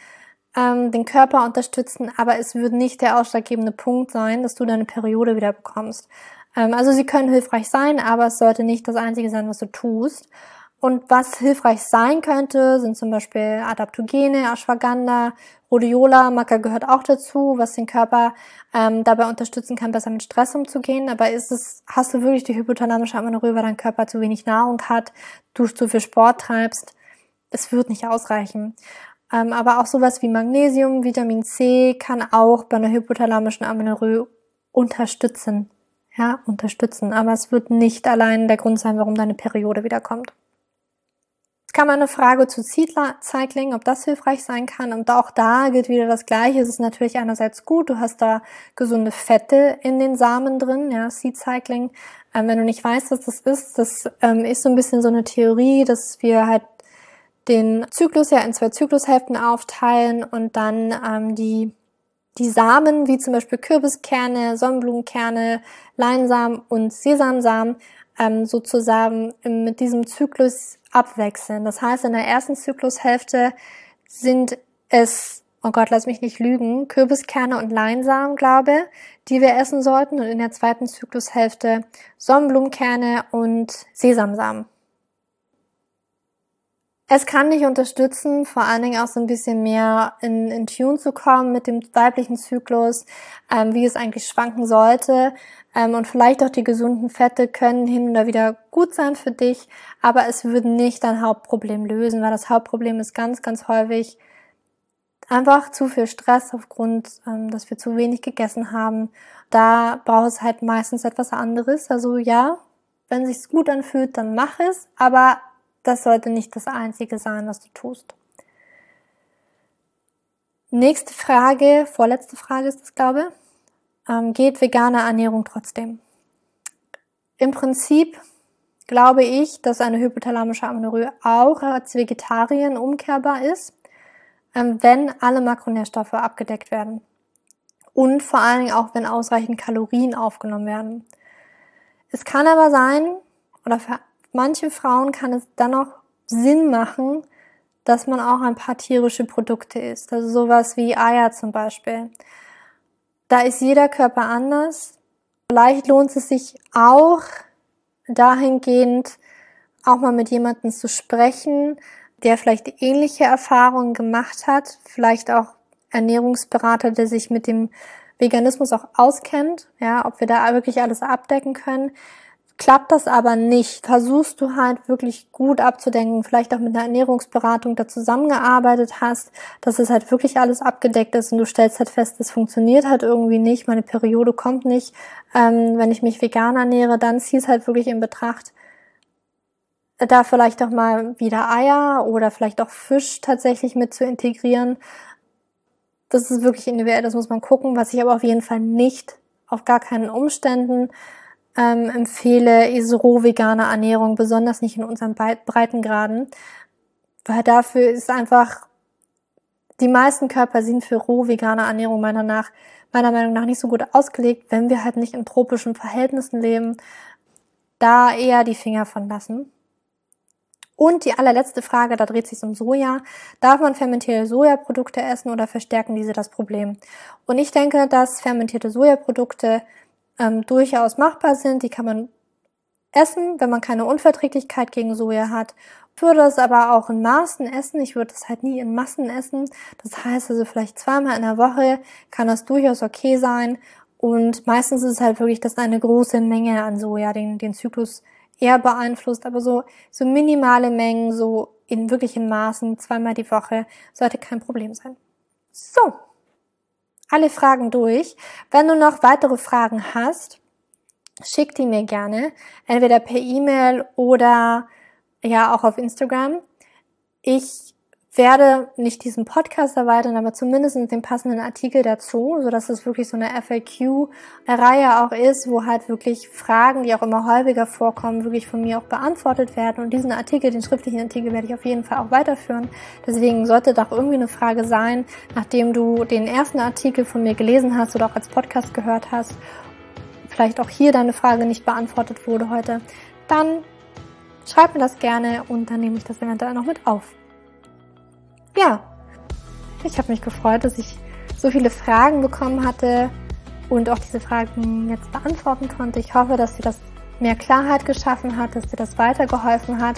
ähm, den Körper unterstützen, aber es wird nicht der ausschlaggebende Punkt sein, dass du deine Periode wieder bekommst. Ähm, also sie können hilfreich sein, aber es sollte nicht das Einzige sein, was du tust. Und was hilfreich sein könnte, sind zum Beispiel Adaptogene, Ashwagandha, Rhodiola, Maca gehört auch dazu, was den Körper ähm, dabei unterstützen kann, besser mit Stress umzugehen. Aber ist es, hast du wirklich die hypothalamische Amenorrhoe, weil dein Körper zu wenig Nahrung hat, du zu viel Sport treibst? Es wird nicht ausreichen. Ähm, aber auch sowas wie Magnesium, Vitamin C kann auch bei einer hypothalamischen Amenorrhoe unterstützen. Ja, unterstützen. Aber es wird nicht allein der Grund sein, warum deine Periode wiederkommt. Es kam eine Frage zu Seed-Cycling, ob das hilfreich sein kann. Und auch da gilt wieder das Gleiche. Es ist natürlich einerseits gut, du hast da gesunde Fette in den Samen drin, ja, Seed-Cycling. Ähm, wenn du nicht weißt, was das ist, das ähm, ist so ein bisschen so eine Theorie, dass wir halt den Zyklus ja in zwei Zyklushälften aufteilen und dann ähm, die die Samen, wie zum Beispiel Kürbiskerne, Sonnenblumenkerne, Leinsamen und Sesamsamen, ähm, sozusagen mit diesem Zyklus abwechseln. Das heißt, in der ersten Zyklushälfte sind es, oh Gott, lass mich nicht lügen, Kürbiskerne und Leinsamen, glaube, die wir essen sollten. Und in der zweiten Zyklushälfte Sonnenblumenkerne und Sesamsamen. Es kann dich unterstützen, vor allen Dingen auch so ein bisschen mehr in, in Tune zu kommen mit dem weiblichen Zyklus, ähm, wie es eigentlich schwanken sollte. Ähm, und vielleicht auch die gesunden Fette können hin und wieder gut sein für dich, aber es würde nicht dein Hauptproblem lösen, weil das Hauptproblem ist ganz, ganz häufig einfach zu viel Stress aufgrund, ähm, dass wir zu wenig gegessen haben. Da braucht es halt meistens etwas anderes. Also ja, wenn sich's gut anfühlt, dann mach es, aber das sollte nicht das Einzige sein, was du tust. Nächste Frage, vorletzte Frage ist das, glaube ähm, geht vegane Ernährung trotzdem? Im Prinzip glaube ich, dass eine hypothalamische Amenorrhoe auch als Vegetarien umkehrbar ist, ähm, wenn alle Makronährstoffe abgedeckt werden. Und vor allen Dingen auch, wenn ausreichend Kalorien aufgenommen werden. Es kann aber sein, oder für manche Frauen kann es dann auch Sinn machen, dass man auch ein paar tierische Produkte isst. Also sowas wie Eier zum Beispiel. Da ist jeder Körper anders. Vielleicht lohnt es sich auch dahingehend auch mal mit jemandem zu sprechen, der vielleicht ähnliche Erfahrungen gemacht hat, vielleicht auch Ernährungsberater, der sich mit dem Veganismus auch auskennt, ja, ob wir da wirklich alles abdecken können. Klappt das aber nicht, versuchst du halt wirklich gut abzudenken, vielleicht auch mit einer Ernährungsberatung da zusammengearbeitet hast, dass es halt wirklich alles abgedeckt ist und du stellst halt fest, das funktioniert halt irgendwie nicht, meine Periode kommt nicht. Ähm, wenn ich mich vegan ernähre, dann zieh es halt wirklich in Betracht, da vielleicht auch mal wieder Eier oder vielleicht auch Fisch tatsächlich mit zu integrieren. Das ist wirklich individuell, das muss man gucken, was ich aber auf jeden Fall nicht, auf gar keinen Umständen ähm, empfehle ist roh-vegane Ernährung, besonders nicht in unseren Breitengraden, weil dafür ist einfach, die meisten Körper sind für roh-vegane Ernährung meiner, nach, meiner Meinung nach nicht so gut ausgelegt, wenn wir halt nicht in tropischen Verhältnissen leben, da eher die Finger von lassen. Und die allerletzte Frage, da dreht sich um Soja. Darf man fermentierte Sojaprodukte essen oder verstärken diese das Problem? Und ich denke, dass fermentierte Sojaprodukte ähm, durchaus machbar sind. Die kann man essen, wenn man keine Unverträglichkeit gegen Soja hat. Ich würde es aber auch in Maßen essen. Ich würde es halt nie in Massen essen. Das heißt also vielleicht zweimal in der Woche kann das durchaus okay sein. Und meistens ist es halt wirklich, dass eine große Menge an Soja den, den Zyklus eher beeinflusst. Aber so, so minimale Mengen, so in wirklichen Maßen, zweimal die Woche, sollte kein Problem sein. So, alle Fragen durch. Wenn du noch weitere Fragen hast, schick die mir gerne, entweder per E-Mail oder ja auch auf Instagram. Ich werde nicht diesen Podcast erweitern, aber zumindest den passenden Artikel dazu, so dass es wirklich so eine FAQ-Reihe auch ist, wo halt wirklich Fragen, die auch immer häufiger vorkommen, wirklich von mir auch beantwortet werden. Und diesen Artikel, den schriftlichen Artikel, werde ich auf jeden Fall auch weiterführen. Deswegen sollte doch irgendwie eine Frage sein, nachdem du den ersten Artikel von mir gelesen hast oder auch als Podcast gehört hast, vielleicht auch hier deine Frage nicht beantwortet wurde heute, dann schreib mir das gerne und dann nehme ich das eventuell noch mit auf ja, ich habe mich gefreut, dass ich so viele Fragen bekommen hatte und auch diese Fragen jetzt beantworten konnte. Ich hoffe, dass dir das mehr Klarheit geschaffen hat, dass dir das weitergeholfen hat.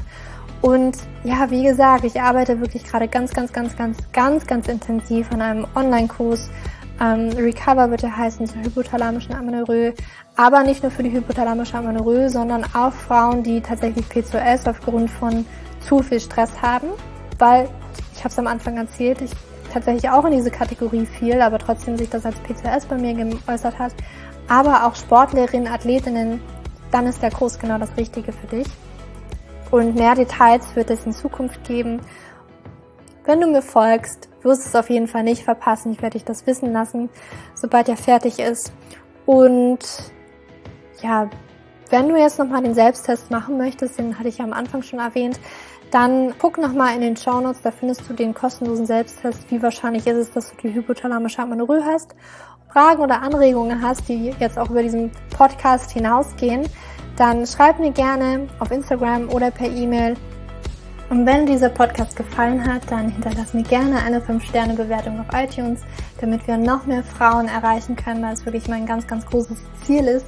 Und ja, wie gesagt, ich arbeite wirklich gerade ganz, ganz, ganz, ganz, ganz, ganz intensiv an einem Online-Kurs. Ähm, Recover wird er heißen zur hypothalamischen Amenorrhoe. Aber nicht nur für die hypothalamische Amenorrhoe, sondern auch Frauen, die tatsächlich PCOS aufgrund von zu viel Stress haben. Weil ich habe es am Anfang erzählt, ich tatsächlich auch in diese Kategorie fiel, aber trotzdem sich das als PCS bei mir geäußert hat. Aber auch Sportlerinnen, Athletinnen, dann ist der Kurs genau das Richtige für dich. Und mehr Details wird es in Zukunft geben. Wenn du mir folgst, wirst du es auf jeden Fall nicht verpassen. Ich werde dich das wissen lassen, sobald er fertig ist. Und ja, wenn du jetzt nochmal den Selbsttest machen möchtest, den hatte ich ja am Anfang schon erwähnt, dann guck nochmal in den Show Notes, da findest du den kostenlosen Selbsttest. Wie wahrscheinlich ist es, dass du die hypothalamische Amenorrhoe hast? Fragen oder Anregungen hast, die jetzt auch über diesen Podcast hinausgehen, dann schreib mir gerne auf Instagram oder per E-Mail. Und wenn dieser Podcast gefallen hat, dann hinterlass mir gerne eine 5-Sterne-Bewertung auf iTunes, damit wir noch mehr Frauen erreichen können, weil es wirklich mein ganz, ganz großes Ziel ist,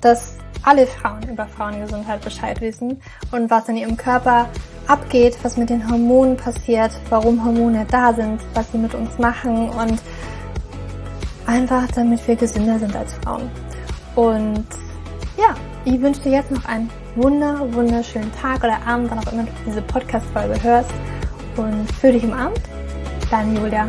dass alle Frauen über Frauengesundheit Bescheid wissen und was in ihrem Körper abgeht, was mit den Hormonen passiert, warum Hormone da sind, was sie mit uns machen und einfach damit wir gesünder sind als Frauen. Und ja, ich wünsche dir jetzt noch einen wunder, wunderschönen Tag oder Abend, wann auch immer du diese Podcast-Folge hörst und für dich im Abend. Deine Julia.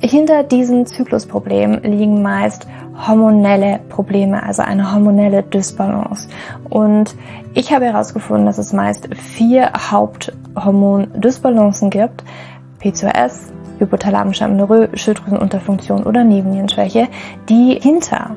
hinter diesen Zyklusproblemen liegen meist hormonelle Probleme, also eine hormonelle Dysbalance. Und ich habe herausgefunden, dass es meist vier Haupthormondysbalancen gibt. PCOS, hypothalamische Amenorrhoe, Schilddrüsenunterfunktion oder Nebennierenschwäche, die hinter